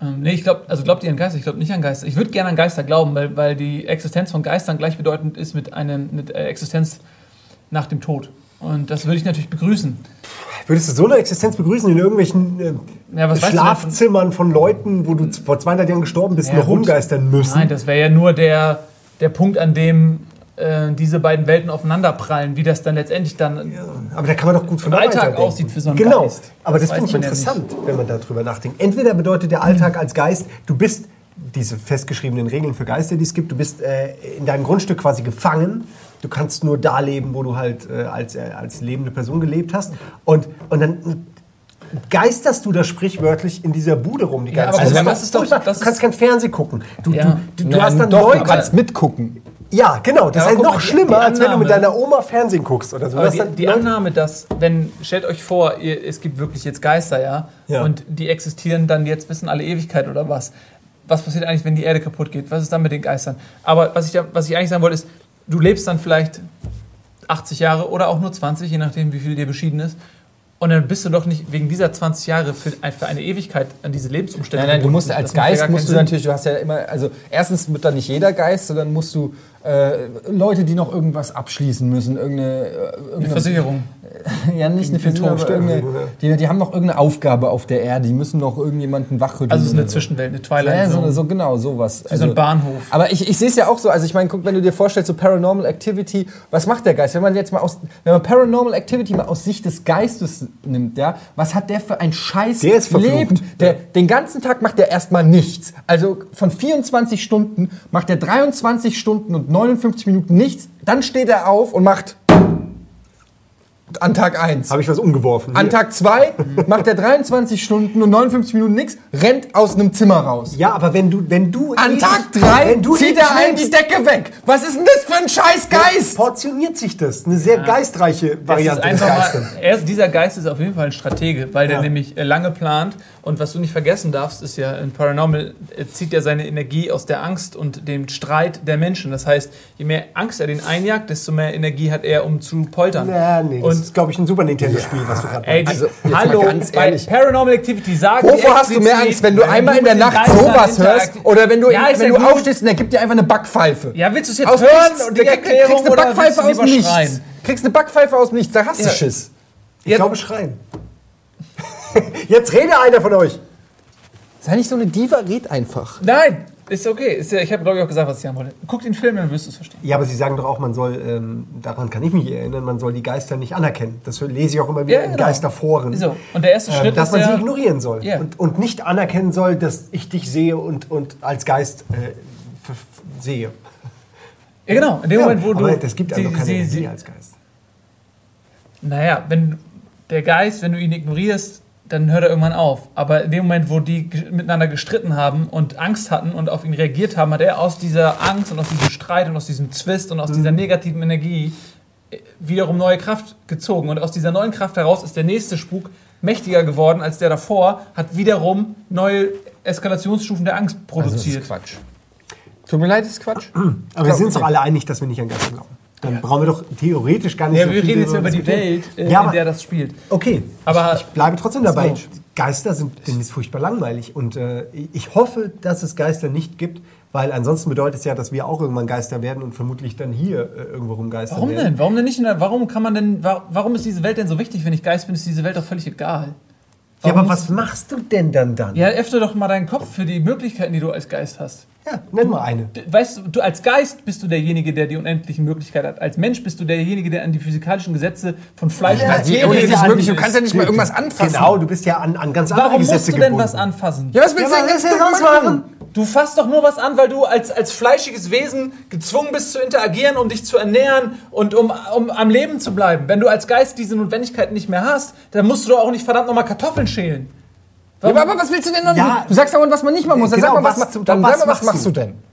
Ähm, nee, ich glaube, also glaubt ihr an Geister? Ich glaube nicht an Geister. Ich würde gerne an Geister glauben, weil, weil die Existenz von Geistern gleichbedeutend ist mit einer mit äh, Existenz nach dem Tod. Und das würde ich natürlich begrüßen. Würdest du so eine Existenz begrüßen in irgendwelchen äh, Ja, Schlafzimmern von Leuten, wo du vor 200 Jahren gestorben bist, Ja, noch gut. rumgeistern müssen? Nein, das wäre ja nur der, der Punkt, an dem äh, diese beiden Welten aufeinanderprallen, wie das dann letztendlich dann Aber da kann man doch gut von Alltag aussieht für so einen Genau. Geist. Aber das, Das finde ich man ja interessant, wenn man darüber nachdenkt. Entweder bedeutet der Alltag als Geist, du bist diese festgeschriebenen Regeln für Geister, die es gibt, du bist äh, in deinem Grundstück quasi gefangen. Du kannst nur da leben, wo du halt äh, als, äh, als lebende Person gelebt hast. Und, und dann geisterst du da sprichwörtlich in dieser Bude rum die Ja, ganze aber Zeit. wenn man- das ist doch- das du kannst kein Fernsehen gucken. Du, Ja. du, du, du Ja, hast dann doch, neu, du kannst mitgucken. Ja, genau. Das Ja, ist halt guck noch schlimmer, die als wenn du mit Annahme- deiner Oma Fernsehen guckst oder so. Aber Das die, die Leute- Annahme, dass, wenn, stellt euch vor, ihr, es gibt wirklich jetzt Geister, ja, Ja. und die existieren dann jetzt bis in alle Ewigkeit oder was. Was passiert eigentlich, wenn die Erde kaputt geht? Was ist dann mit den Geistern? Aber was ich, da, was ich eigentlich sagen wollte, ist, du lebst dann vielleicht 80 Jahre oder auch nur 20, je nachdem, wie viel dir beschieden ist. Und dann bist du doch nicht wegen dieser 20 Jahre für, für eine Ewigkeit an diese Lebensumstände Nein, nein, du musst als Geist musst du Sinn. natürlich, du hast ja immer, also erstens wird da nicht jeder Geist, sondern musst du äh, Leute, die noch irgendwas abschließen müssen, irgendeine, äh, Eine irgendeine Versicherung. (laughs) ja nicht eine Versicherung, aber irgendeine, die, die haben noch irgendeine Aufgabe auf der Erde, die müssen noch irgendjemanden wachrütteln. Also ist eine so. Zwischenwelt, eine Twilight Ja, so, Zone. so genau, sowas. Wie so ein Bahnhof. Aber ich, ich sehe es ja auch so, also ich meine, guck, wenn du dir vorstellst, so Paranormal Activity, was macht der Geist? Wenn man jetzt mal aus, wenn man Paranormal Activity mal aus Sicht des Geistes nimmt, ja, was hat der für ein scheiß Der ist verflucht. Leben? Der, Den ganzen Tag macht der erstmal nichts. Also von 24 Stunden macht er 23 Stunden und 59 Minuten nichts, dann steht er auf und macht an Tag 1. Habe ich was umgeworfen. An Tag 2 macht er 23 Stunden und 59 Minuten nichts, rennt aus einem Zimmer raus. Ja, aber wenn du, wenn du An Tag 3 wenn du zieht er einen die Decke weg. Was ist denn das für ein scheiß Geist? portioniert sich das. Eine sehr geistreiche Das Variante ist des einfach Geistes. mal, er, dieser Geist ist auf jeden Fall ein Stratege, weil der Ja. nämlich äh, lange plant. Und was du nicht vergessen darfst, ist ja, in Paranormal äh, zieht er seine Energie aus der Angst und dem Streit der Menschen. Das heißt, je mehr Angst er den einjagt, desto mehr Energie hat er, um zu poltern. Ja, nee, Und ist, glaube ich, ein Super Nintendo-Spiel, was du gerade Ey, die, meinst. Also, hallo, ganz bei ehrlich. Paranormal Activity die Wovor hast du mehr Angst, wenn du einmal in der Nacht sowas hörst oder wenn du, Ja, wenn du aufstehst und er gibt dir einfach eine Backpfeife? Ja, willst du es jetzt Aus hören nichts. und die Erklärung kriegst eine Backpfeife du aus lieber nichts. schreien? Kriegst eine Backpfeife aus nichts, da hast du Ja. Schiss. Ich glaube, schreien. (laughs) Jetzt rede einer von euch. Sei nicht so eine Diva, red einfach. Nein, ist okay. Ist ja, ich habe, glaube ich, auch gesagt, was ich sagen wollte. Guck den Film, dann wirst du es verstehen. Ja, aber Sie sagen doch auch, man soll, ähm, daran kann ich mich erinnern, man soll die Geister nicht anerkennen. Das lese ich auch immer wieder Ja, in genau. Geisterforen. So, und der erste Ähm, Schritt dass ist man sie ignorieren soll Ja. und, und nicht anerkennen soll, dass ich dich sehe und, und als Geist äh, sehe. Ja, genau. In dem Ja, Moment, wo du. aber das gibt doch keine sie- Energie sie- als Geist. Naja, wenn der Geist, wenn du ihn ignorierst, dann hört er irgendwann auf. Aber in dem Moment, wo die miteinander gestritten haben und Angst hatten und auf ihn reagiert haben, hat er aus dieser Angst und aus diesem Streit und aus diesem Zwist und aus Mhm. dieser negativen Energie äh, wiederum neue Kraft gezogen. Und aus dieser neuen Kraft heraus ist der nächste Spuk mächtiger geworden als der davor, hat wiederum neue Eskalationsstufen der Angst produziert. Quatsch. Tut mir leid, das ist Quatsch. Aber wir sind uns doch alle einig, dass wir nicht an Geister glauben. Dann brauchen wir doch theoretisch gar nicht ja, so wir viel reden jetzt über die. Welt, äh, Ja, aber- in der das spielt. Okay, Aber- ich, ich bleibe trotzdem dabei. So. Geister sind ist furchtbar langweilig und äh, ich hoffe, dass es Geister nicht gibt, weil ansonsten bedeutet es ja, dass wir auch irgendwann Geister werden und vermutlich dann hier äh, irgendwo rumgeistern Warum werden. denn? Warum denn nicht? In der, warum kann man denn? wa- Warum ist diese Welt denn so wichtig? Wenn ich Geist bin, ist diese Welt doch völlig egal. Ja, Warum aber muss- was machst du denn dann dann? Ja, öffne doch mal deinen Kopf für die Möglichkeiten, die du als Geist hast. Ja, nenn mal eine. Weißt du, du als Geist bist du derjenige, der die unendlichen Möglichkeiten hat. Als Mensch bist du derjenige, der an die physikalischen Gesetze von Fleisch Ja, und unendlich gebunden möglich, du ist. kannst ja nicht mal irgendwas anfassen. Genau, du bist ja an, an ganz andere Warum Gesetze musst du denn gebunden. was anfassen? Ja, was willst Ja, du denn sonst machen? machen? Du fasst doch nur was an, weil du als, als fleischiges Wesen gezwungen bist zu interagieren, um dich zu ernähren und um, um am Leben zu bleiben. Wenn du als Geist diese Notwendigkeiten nicht mehr hast, dann musst du doch auch nicht verdammt nochmal Kartoffeln schälen. Ja, aber was willst du denn noch? Ja. du sagst aber, was man nicht machen muss. Dann Genau, sag mal, was, was dann was sag mal, was machst machst du? du denn?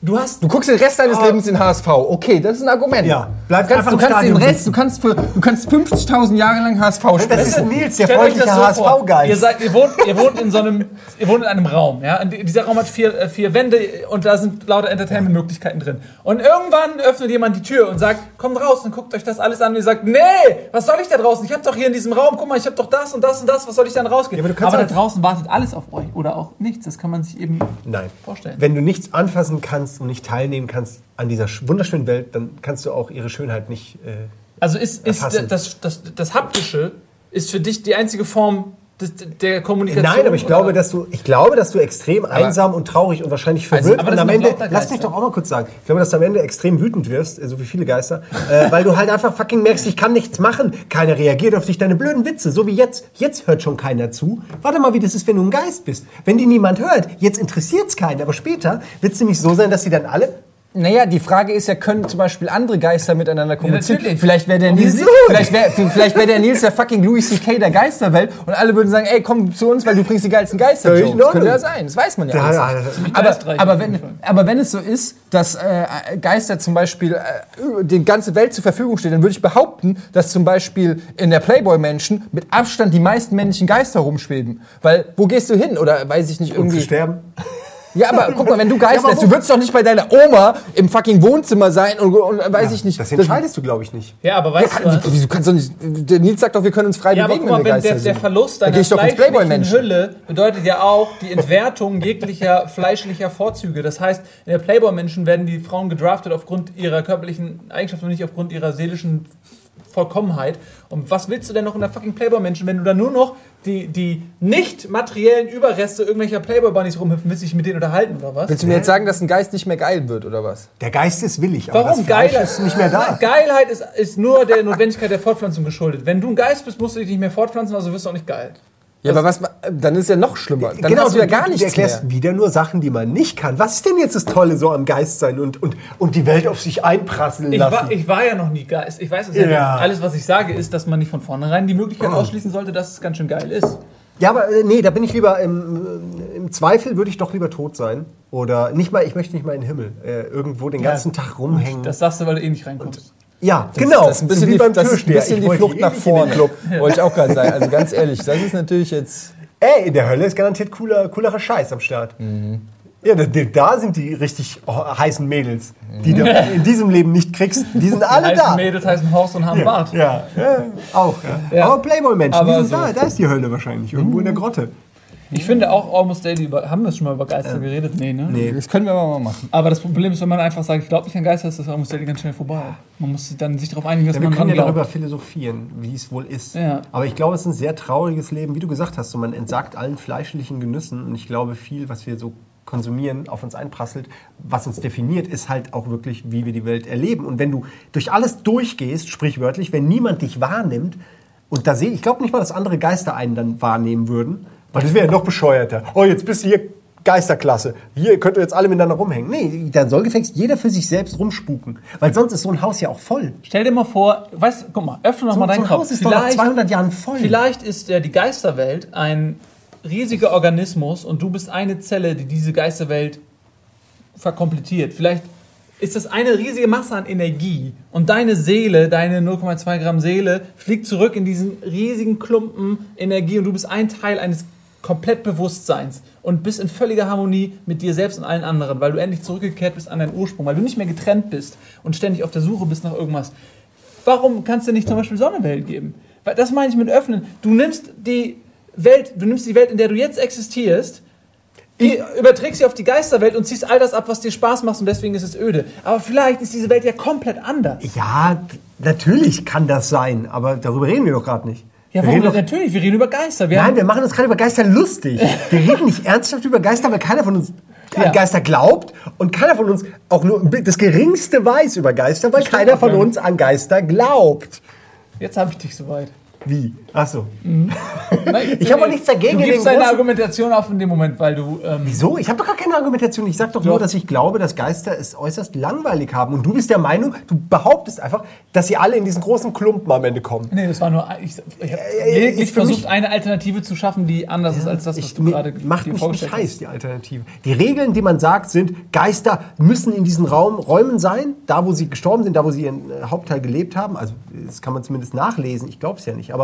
Du hast. Du guckst den Rest deines Lebens in HSV. Okay, das ist ein Argument. Ja, bleib du kannst, einfach du kannst den Rest, sitzen. du kannst für, du kannst 50.000 Jahre lang HSV Das spielen. ist Nils, der freundliche das so. Ihr, HSV-Geist. seid, ihr, wohnt, ihr wohnt in so einem, ihr wohnt in einem Raum, ja. Und dieser Raum hat vier, äh, vier Wände und da sind lauter Entertainment-Möglichkeiten drin. Und irgendwann öffnet jemand die Tür und sagt, kommt raus und guckt euch das alles an. Und ihr sagt, nee, was soll ich da draußen? Ich habe doch hier in diesem Raum, guck mal, ich habe doch das und das und das. Was soll ich dann rausgehen? Ja, aber aber da draußen wartet alles auf euch oder auch nichts. Das kann man sich eben Nein. vorstellen. Wenn du nichts anfassen kannst und nicht teilnehmen kannst an dieser sch- wunderschönen Welt, dann kannst du auch ihre Schönheit nicht. Äh, Also ist, ist erfassen. das, das, das Haptische ist für dich die einzige Form des, der Kommunikation? Nein, aber ich glaube, oder? dass du, ich glaube, dass du extrem einsam und traurig und wahrscheinlich verwirrt aber und am Ende, lass mich doch auch mal kurz sagen, ich glaube, dass du am Ende extrem wütend wirst, äh, so wie viele Geister, äh, weil du halt einfach fucking merkst, ich kann nichts machen, keiner reagiert auf dich, deine blöden Witze, so wie jetzt. Jetzt hört schon keiner zu. Warte mal, wie das ist, wenn du ein Geist bist. Wenn die niemand hört, jetzt interessiert's keinen, aber später wird es nämlich so sein, dass sie dann alle Naja, die Frage ist ja, können zum Beispiel andere Geister miteinander kommunizieren? natürlich. vielleicht wäre der, Und Nils, vielleicht wär, vielleicht wär der Nils der fucking Louis C.K. der Geisterwelt und alle würden sagen, ey, komm zu uns, weil du bringst die geilsten geister Das könnte ja sein, das weiß man ja, Ja, ja, das ist ziemlich aber, aber, wenn, aber wenn es so ist, dass äh, Geister zum Beispiel äh, die ganze Welt zur Verfügung steht, dann würde ich behaupten, dass zum Beispiel in der Playboy-Menschen mit Abstand die meisten männlichen Geister rumschweben. Weil, wo gehst du hin? Oder weiß ich nicht, um zu irgendwie... sterben. Ja, aber guck mal, wenn du (laughs) Ja, Geist aber lässt, du würdest doch nicht bei deiner Oma im fucking Wohnzimmer sein und, und weiß ich nicht. Das entscheidest du, glaube ich, nicht. Ja, aber weißt du was? Du, du kannst doch nicht. Der Nils sagt doch, wir können uns frei Ja, aber bewegen, guck mal, wir wenn der, der. Verlust deiner fleischlichen. Hülle bedeutet ja auch die Entwertung jeglicher fleischlicher Vorzüge. Das heißt, in der Playboy-Menschen werden die Frauen gedraftet aufgrund ihrer körperlichen Eigenschaften und nicht aufgrund ihrer seelischen Vollkommenheit. Und was willst du denn noch in der fucking Playboy-Menschen, wenn du da nur noch die, die nicht materiellen Überreste irgendwelcher Playboy-Bunnies rumhüpfen, willst du dich mit denen unterhalten oder was? Willst du mir jetzt sagen, dass ein Geist nicht mehr geil wird, oder was? Der Geist ist willig, aber Warum? das Fleisch Geilheit ist nicht mehr da. Nein, Geilheit ist, ist nur der Notwendigkeit der Fortpflanzung geschuldet. Wenn du ein Geist bist, musst du dich nicht mehr fortpflanzen, also wirst du auch nicht geil. Ja, aber was, dann ist ja noch schlimmer. Dann genau, hast du ja gar du nichts erklärst mehr. wieder nur Sachen, die man nicht kann. Was ist denn jetzt das Tolle so am Geist sein und, und, und die Welt auf sich einprasseln Ich lassen? war, ich war ja noch nie Geist. Ich weiß es ja. Ja. nicht. Alles, was ich sage, ist, dass man nicht von vornherein die Möglichkeit ausschließen sollte, dass es ganz schön geil ist. ja, aber äh, nee, da bin ich lieber im, im Zweifel würde ich doch lieber tot sein oder nicht mal. Ich möchte nicht mal in den Himmel äh, irgendwo den ganzen Tag rumhängen. Das sagst du, weil du eh nicht reinkommst. Ja, genau. Das ist ein bisschen, so wie die, beim das ist ein bisschen die Flucht nach vorne. Club. (laughs) Wollte ich auch gerade sagen. Also ganz ehrlich, das ist natürlich jetzt. Ey, in der Hölle ist garantiert cooler, coolerer Scheiß am Start. Mhm. Ja, da, da sind die richtig heißen Mädels, die du in diesem Leben nicht kriegst. Die sind alle Heißen da. Mädels heißen Horst und haben Bart. Ja, ja, auch. Ja. Ja. Aber Playboy-Menschen, die sind so. da. Da ist die Hölle wahrscheinlich, irgendwo in der Grotte. Ich finde auch Almost Daily, über, haben wir schon mal über Geister geredet? Nee, ne? Nee. Das können wir mal machen. Aber das Problem ist, wenn man einfach sagt, ich glaube nicht an Geister, ist das Almost Daily ganz schnell vorbei. Man muss dann sich darauf einigen, dass Ja, wir man können ja glaubt. darüber philosophieren, wie es wohl ist. Ja. Aber ich glaube, es ist ein sehr trauriges Leben, wie du gesagt hast. So, man entsagt allen fleischlichen Genüssen. Und ich glaube, viel, was wir so konsumieren, auf uns einprasselt, was uns definiert, ist halt auch wirklich, wie wir die Welt erleben. Und wenn du durch alles durchgehst, sprichwörtlich, wenn niemand dich wahrnimmt, und da sehe ich glaube nicht mal, dass andere Geister einen dann wahrnehmen würden, weil das wäre ja noch bescheuerter. Oh, jetzt bist du hier Geisterklasse. Hier könnt ihr jetzt alle miteinander rumhängen. Nee, dann soll gefälligst jeder für sich selbst rumspuken. Weil sonst ist so ein Haus ja auch voll. Stell dir mal vor, weißt, guck mal, öffne noch So, mal so deinen ein Kopf. Haus ist doch nach 200 Jahren voll. Vielleicht ist äh, die Geisterwelt ein riesiger Organismus und du bist eine Zelle, die diese Geisterwelt verkomplettiert. Vielleicht ist das eine riesige Masse an Energie und deine Seele, deine 0,2 Gramm Seele, fliegt zurück in diesen riesigen Klumpen Energie und du bist ein Teil eines Komplettbewusstseins und bist in völliger Harmonie mit dir selbst und allen anderen, weil du endlich zurückgekehrt bist an deinen Ursprung, weil du nicht mehr getrennt bist und ständig auf der Suche bist nach irgendwas. Warum kannst du nicht zum Beispiel Sonnenwelt geben? Weil Das meine ich mit öffnen. Du nimmst die Welt, du nimmst die Welt, in der du jetzt existierst, die, überträgst sie auf die Geisterwelt und ziehst all das ab, was dir Spaß macht und deswegen ist es öde. Aber vielleicht ist diese Welt ja komplett anders. Ja, natürlich kann das sein, aber darüber reden wir doch gerade nicht. Ja, wir warum? reden Natürlich, wir reden über Geister. Wir nein, wir machen uns gerade über Geister lustig. Wir reden nicht ernsthaft über Geister, weil keiner von uns Ja. an Geister glaubt und keiner von uns auch nur das Geringste weiß über Geister, weil keiner von uns an Geister glaubt. jetzt habe ich dich soweit. Wie? Achso. (laughs) Nein, Ich habe auch nichts dagegen, Du gibst deine Argumentation auf in dem Moment, weil du. Ähm, Wieso? Ich habe doch gar keine Argumentation. Ich sage doch nur, dass ich glaube, dass Geister es äußerst langweilig haben. Und du bist der Meinung, du behauptest einfach, dass sie alle in diesen großen Klumpen am Ende kommen. nee, das war nur. Ich, ich habe äh, ist für versucht, eine Alternative zu schaffen, die anders ist als das, was Ich, du gerade macht dir mich nicht vorgestellt hast. heiß, die Alternative. Die Regeln, die man sagt, sind, Geister müssen in diesen Raum, Räumen sein, da wo sie gestorben sind, da wo sie ihren äh, Hauptteil gelebt haben. Also das kann man zumindest nachlesen, ich glaube es ja nicht. Aber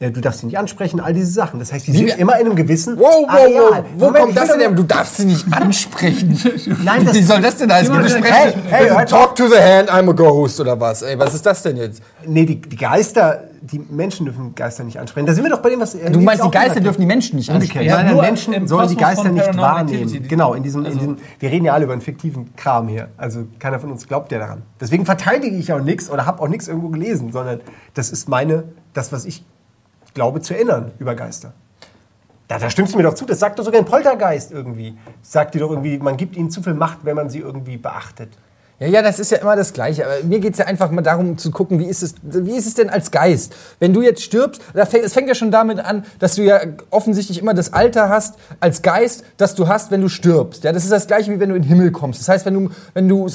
äh, du darfst sie nicht ansprechen, all diese Sachen. Das heißt, die sind wir- immer in einem gewissen Wow, wow, Areal. wow. Wo Moment, kommt das denn her? Du darfst sie nicht ansprechen. (laughs) Nein, das- Wie soll das denn heißen? Simon, Wir das- sprechen- hey, hey, hört Talk to the hand, I'm a ghost oder was? Ey, was ist das denn jetzt? Nee, die, die Geister, die Menschen dürfen Geister nicht ansprechen. Da sind wir doch bei dem, was. äh, Du meinst, die Geister dürfen die Menschen nicht ansprechen. Ja, Nein, Menschen sollen die Geister nicht wahrnehmen. Activity. Genau, in diesem, in Also- diesem, wir reden ja alle über einen fiktiven Kram hier. Also keiner von uns glaubt ja daran. Deswegen verteidige ich auch nichts oder habe auch nichts irgendwo gelesen, sondern das ist meine, das, was ich glaube zu erinnern über Geister. Da, da stimmst du mir doch zu, das sagt doch sogar ein Poltergeist irgendwie. Sagt dir doch irgendwie, man gibt ihnen zu viel Macht, wenn man sie irgendwie beachtet. Ja, ja, das ist ja immer das Gleiche. Aber mir geht's ja einfach mal darum zu gucken, wie ist es, wie ist es denn als Geist? Wenn du jetzt stirbst, es fängt ja schon damit an, dass du ja offensichtlich immer das Alter hast als Geist, das du hast, wenn du stirbst. Ja, das ist das Gleiche wie wenn du in den Himmel kommst. Das heißt, wenn du, wenn du,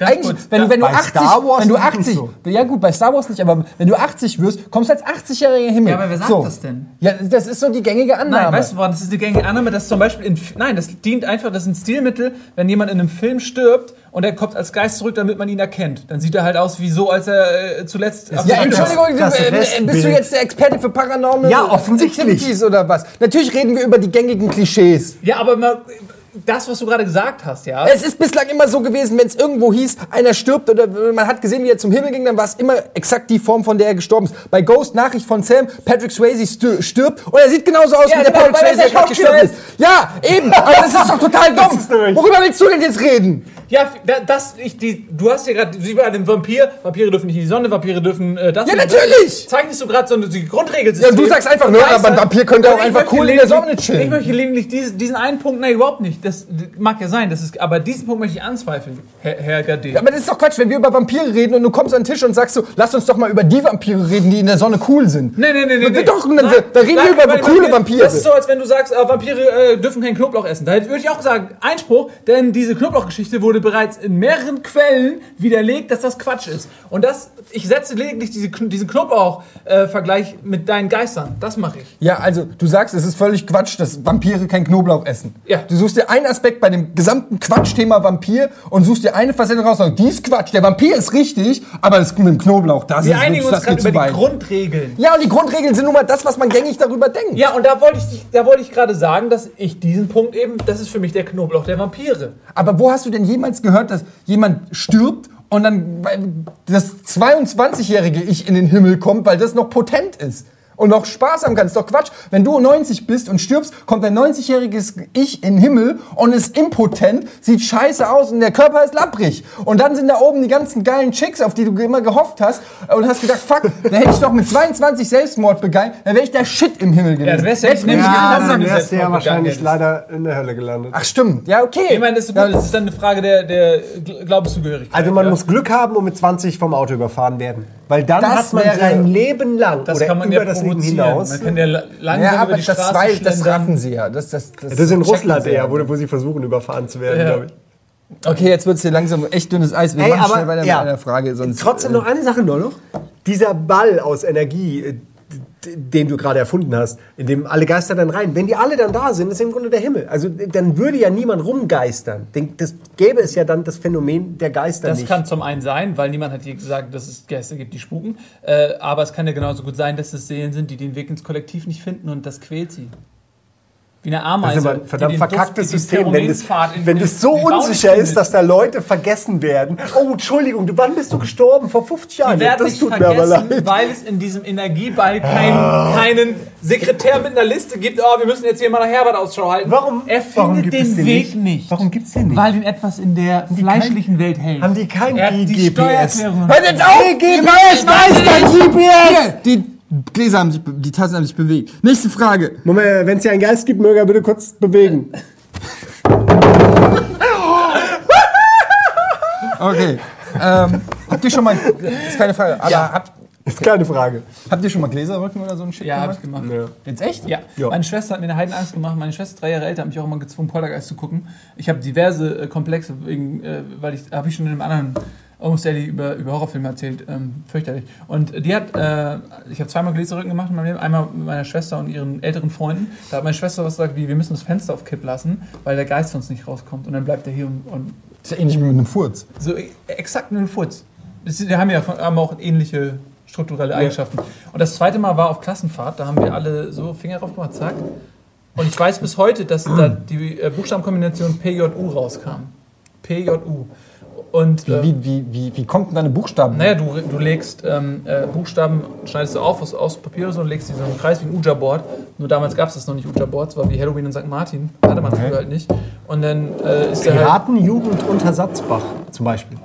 äh, eigentlich, kurz, wenn, wenn du bei 80, Star Wars wenn du ist es nicht 80, so. ja gut, bei Star Wars nicht, aber wenn du 80 wirst, kommst du als 80-jähriger in den Himmel. Ja, aber wer sagt so. das denn? Ja, das ist so die gängige Annahme. Nein, weißt du, woran das ist die gängige Annahme, dass zum Beispiel in, nein, das dient einfach, das ist ein Stilmittel, wenn jemand in einem Film stirbt und er kommt als Geist zurück, damit man ihn erkennt. Dann sieht er halt aus wie so, als er äh, zuletzt. Ja, der- Entschuldigung, das äh, bist du jetzt der Experte für Paranormal Ja, offensichtlich. Activities oder was? Natürlich reden wir über die gängigen Klischees. Ja, aber mal, das, was du gerade gesagt hast, ja. Es ist bislang immer so gewesen, wenn es irgendwo hieß, einer stirbt oder man hat gesehen, wie er zum Himmel ging, dann war es immer exakt die Form, von der er gestorben ist. Bei Ghost Nachricht von Sam, Patrick Swayze stirbt und er sieht genauso aus Ja, wie der genau, Patrick er Swayze, der gerade gestorben Schauspieler ist. Ja, eben. Aber das ist doch total (laughs) dumm. ist Worüber willst du denn jetzt reden? Ja, da- das, ich, die, du hast ja gerade, wie bei dem Vampir, Vampire dürfen nicht in die Sonne, Vampire dürfen äh, das. Ja, und das. natürlich! Zeichnest du gerade so eine die Grundregel. Ja, du sagst einfach nur, aber ein Vampir könnte auch einfach cool in der Sonne chillen. Ich möchte lediglich diesen, diesen einen Punkt, nein, überhaupt nicht. Das mag ja sein, das ist, aber diesen Punkt möchte ich anzweifeln, Herr, Herr Gade. Ja, aber das ist doch Quatsch, wenn wir über Vampire reden und du kommst an den Tisch und sagst so, lass uns doch mal über die Vampire reden, die in der Sonne cool sind. Nee, nee, nee, nee. Nee. Doch, dann, Nein, da reden wir über coole. Vampire. Das ist so, als wenn du sagst, äh, Vampire äh, dürfen kein Knoblauch essen. Da würde ich auch sagen, Einspruch, denn diese Knoblauchgeschichte wurde bereits in mehreren Quellen widerlegt, dass das Quatsch ist. Und das, ich setze lediglich diese, diesen Knoblauch-Vergleich mit deinen Geistern. Das mache ich. Ja, also du sagst, es ist völlig Quatsch, dass Vampire kein Knoblauch essen. Ja. Du suchst dir einen Aspekt bei dem gesamten Quatschthema Vampir und suchst dir eine Facette raus und sagst, die ist Quatsch, der Vampir ist richtig, aber das mit dem Knoblauch, das Wir ist einigen uns gerade über weit. die Grundregeln. Ja, und die Grundregeln sind nun mal das, was man gängig darüber denkt. Ja, und da wollte ich, da wollte ich gerade sagen, dass ich diesen Punkt eben, das ist für mich der Knoblauch der Vampire. Aber wo hast du denn jemals gehört, dass jemand stirbt und dann das 22-jährige Ich in den Himmel kommt, weil das noch potent ist? Und noch Spaß haben kann, ist doch Quatsch. Wenn du 90 bist und stirbst, kommt ein 90-jähriges Ich in den Himmel und ist impotent, sieht scheiße aus und der Körper ist lapprig. Und dann sind da oben die ganzen geilen Chicks, auf die du immer gehofft hast und hast gedacht, fuck, da hätte ich doch mit 22 Selbstmord begangen, dann wäre ich der Shit im Himmel gewesen. Ja, du wärst ja Jetzt nicht- nehm ich Ja, dann wärst du ja wahrscheinlich leider in der Hölle gelandet. Ach stimmt, ja okay. Ich meine, das ist, das ist dann eine Frage der, der Gl- Glaubenszugehörigkeit. Also man ja. muss Glück haben und mit 20 vom Auto überfahren werden. Weil dann Das hat man wäre- sein Leben lang das oder kann man über ja das Leben hinaus. Man kann ja la- langsam Ja, über aber die das, Straße zwei, das raffen sie ja. Das, das, das, Das ist in Russland eher, wo, wo sie versuchen, überfahren zu werden, Ja. glaube ich. Okay, jetzt wird es hier langsam echt dünnes Eis. Wir Ey, machen aber- schnell weiter ja. mit einer Frage. Sonst, Trotzdem äh, noch eine Sache nur noch. Dieser Ball aus Energie, äh, den du gerade erfunden hast, in dem alle Geister dann rein, wenn die alle dann da sind, ist im Grunde der Himmel. Also dann würde ja niemand rumgeistern. Das gäbe es ja dann das Phänomen der Geister Das nicht. kann zum einen sein, weil niemand hat hier gesagt, dass es Geister gibt, die spuken. Äh, aber es kann ja genauso gut sein, dass es Seelen sind, die den Weg ins Kollektiv nicht finden und das quält sie. Wie eine das Ameise. ist aber ein verdammt verkacktes Duft- System, wenn das, wenn das so unsicher ist, findet. dass da Leute vergessen werden. Oh, Entschuldigung, du, wann bist du gestorben? Vor 50 Jahren. Die werden das nicht tut mir aber vergessen, leid. weil es in diesem Energieball kein, keinen Sekretär mit einer Liste gibt. Oh, wir müssen jetzt hier mal nach Herbert Ausschau halten. Warum? Er Warum findet gibt es den den Weg nicht? nicht. Warum gibt's den nicht? Weil ihn etwas in der fleischlichen Welt hält. Haben die kein GPS? Hört jetzt auf! GPS, Geister, GPS! Hier, die Gläser haben sich, die Tassen haben sich bewegt. Nächste Frage. Moment, wenn es hier einen Geist gibt, möge er bitte kurz bewegen. Okay. ähm, habt ihr schon mal, ist keine Frage, aber habt, Keine Frage. Habt ihr schon mal Gläserrücken oder so einen Shit Ja, habe ich gemacht. Jetzt echt? Ja. Ja. meine Schwester hat mir eine Heidenangst gemacht. Meine Schwester ist drei Jahre älter, hat mich auch immer gezwungen, Poltergeist zu gucken. Ich habe diverse äh, Komplexe, wegen, äh, weil ich, habe ich schon in einem anderen Almost Daily über, über Horrorfilme erzählt, ähm, fürchterlich. Und die hat, äh, ich habe zweimal Gläserrücken gemacht in meinem Leben, einmal mit meiner Schwester und ihren älteren Freunden. Da hat meine Schwester was gesagt, wie, wir müssen das Fenster auf Kipp lassen, weil der Geist sonst nicht rauskommt. Und dann bleibt er hier und, und Ist ja ähnlich wie mit einem Furz. so e- exakt nur ein Furz. Das ist- Die haben ja von- haben auch ähnliche strukturelle Eigenschaften. Und das zweite Mal war auf Klassenfahrt, da haben wir alle so Finger drauf gemacht, zack. Und ich weiß bis heute, dass da die äh, Buchstabenkombination PJU rauskam. PJU. Und Wie, äh, wie, wie, wie, wie kommt denn deine Buchstaben? naja, du, du legst ähm, äh, Buchstaben, schneidest du auf aus, aus Papier oder so und legst die so in einen Kreis wie ein Uja-Board. Nur damals gab es das noch nicht, Uja-Board, es war wie Halloween in St. Martin. Hatte man früher halt nicht. Und dann äh, ist der halt, unter Satzbach zum Beispiel.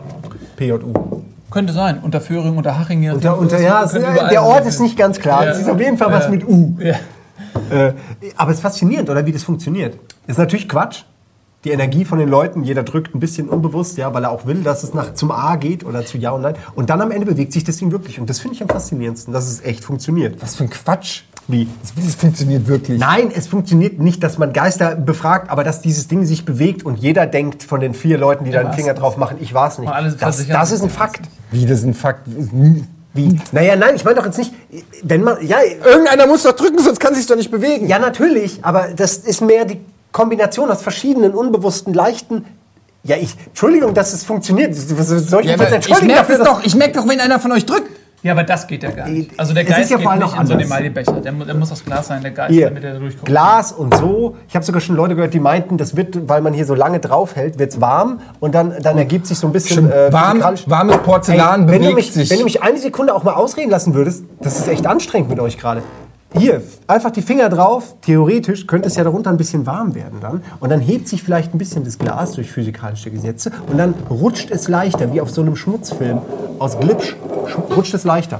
PJU. Könnte sein, unter Föhring, unter Haching. Unter, unter, was- ja, es, könnte überall der Ort ist nicht ganz klar. Ja. Es ist auf jeden Fall was Ja. mit U. Ja. Äh, aber es ist faszinierend, oder wie das funktioniert. Ist natürlich Quatsch. Die Energie von den Leuten, jeder drückt ein bisschen unbewusst, ja, weil er auch will, dass es nach, zum A geht oder zu Ja und Nein. Und dann am Ende bewegt sich das Ding wirklich. Und das finde ich am faszinierendsten, dass es echt funktioniert. Was für ein Quatsch. Wie? Das funktioniert wirklich. Nein, es funktioniert nicht, dass man Geister befragt, aber dass dieses Ding sich bewegt und jeder denkt von den vier Leuten, die da einen war's Finger drauf machen, ich war es nicht. Das, das ist ein Fakt. Wie, das ist ein Fakt. Wie? Naja, nein, ich meine doch jetzt nicht, wenn man, ja, Irgendeiner muss doch drücken, sonst kann sich doch nicht bewegen. Ja, natürlich, aber das ist mehr die Kombination aus verschiedenen unbewussten, leichten. Ja, ich. Entschuldigung, dass es funktioniert. Soll ich Ja, mich jetzt aber ich merke doch. Ich merke doch, wenn einer von euch drückt. Ja, aber das geht ja gar nicht. Also der Es ist Geist ja geht vor allem nicht noch in so einen. Emaillebecher. Der, der muss aus Glas sein, der Geist, Hier, damit er da durchkommt. Glas und so. Ich habe sogar schon Leute gehört, die meinten, das wird, weil man hier so lange draufhält, wird's warm und dann, dann ergibt sich so ein bisschen äh, Warm, warmes Porzellan Ey, wenn, du bewegt mich, sich. wenn du mich eine Sekunde auch mal ausreden lassen würdest, das ist echt anstrengend mit euch gerade. Hier, einfach die Finger drauf. Theoretisch könnte es ja darunter ein bisschen warm werden dann. Und dann hebt sich vielleicht ein bisschen das Glas durch physikalische Gesetze. Und dann rutscht es leichter, wie auf so einem Schmutzfilm aus Glitsch, sch- rutscht es leichter.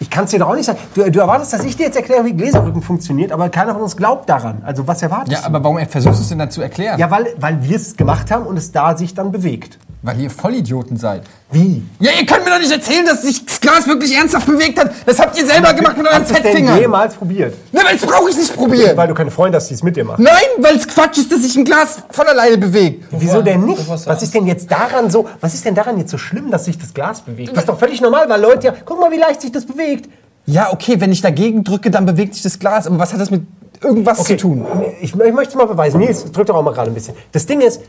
Ich kann es dir doch auch nicht sagen. Du, du erwartest, dass ich dir jetzt erkläre, wie Gläserrücken funktioniert, aber keiner von uns glaubt daran. Also was erwartest Ja, du? aber warum versuchst du es denn dann zu erklären? Ja, weil, weil wir es gemacht haben und es da sich dann bewegt. Weil ihr Vollidioten seid. Wie? Ja, ihr könnt mir doch nicht erzählen, dass sich das Glas wirklich ernsthaft bewegt hat. Das habt ihr selber gemacht mit euren Hast du jemals probiert? Na, aber das brauche ich nicht probieren. Weil du keine Freunde hast, die es mit dir machen. Nein, weil es Quatsch ist, dass sich ein Glas von alleine bewegt. Wieso denn nicht? Was ist denn jetzt daran so? Was ist denn daran jetzt so schlimm, dass sich das Glas bewegt? Das ist doch völlig normal, weil Leute ja, guck mal, wie leicht sich das bewegt. Ja, okay, wenn ich dagegen drücke, dann bewegt sich das Glas. Aber was hat das mit irgendwas zu tun? Ich, ich möchte es mal beweisen. Nils, drück doch auch mal gerade ein bisschen. Das Ding ist,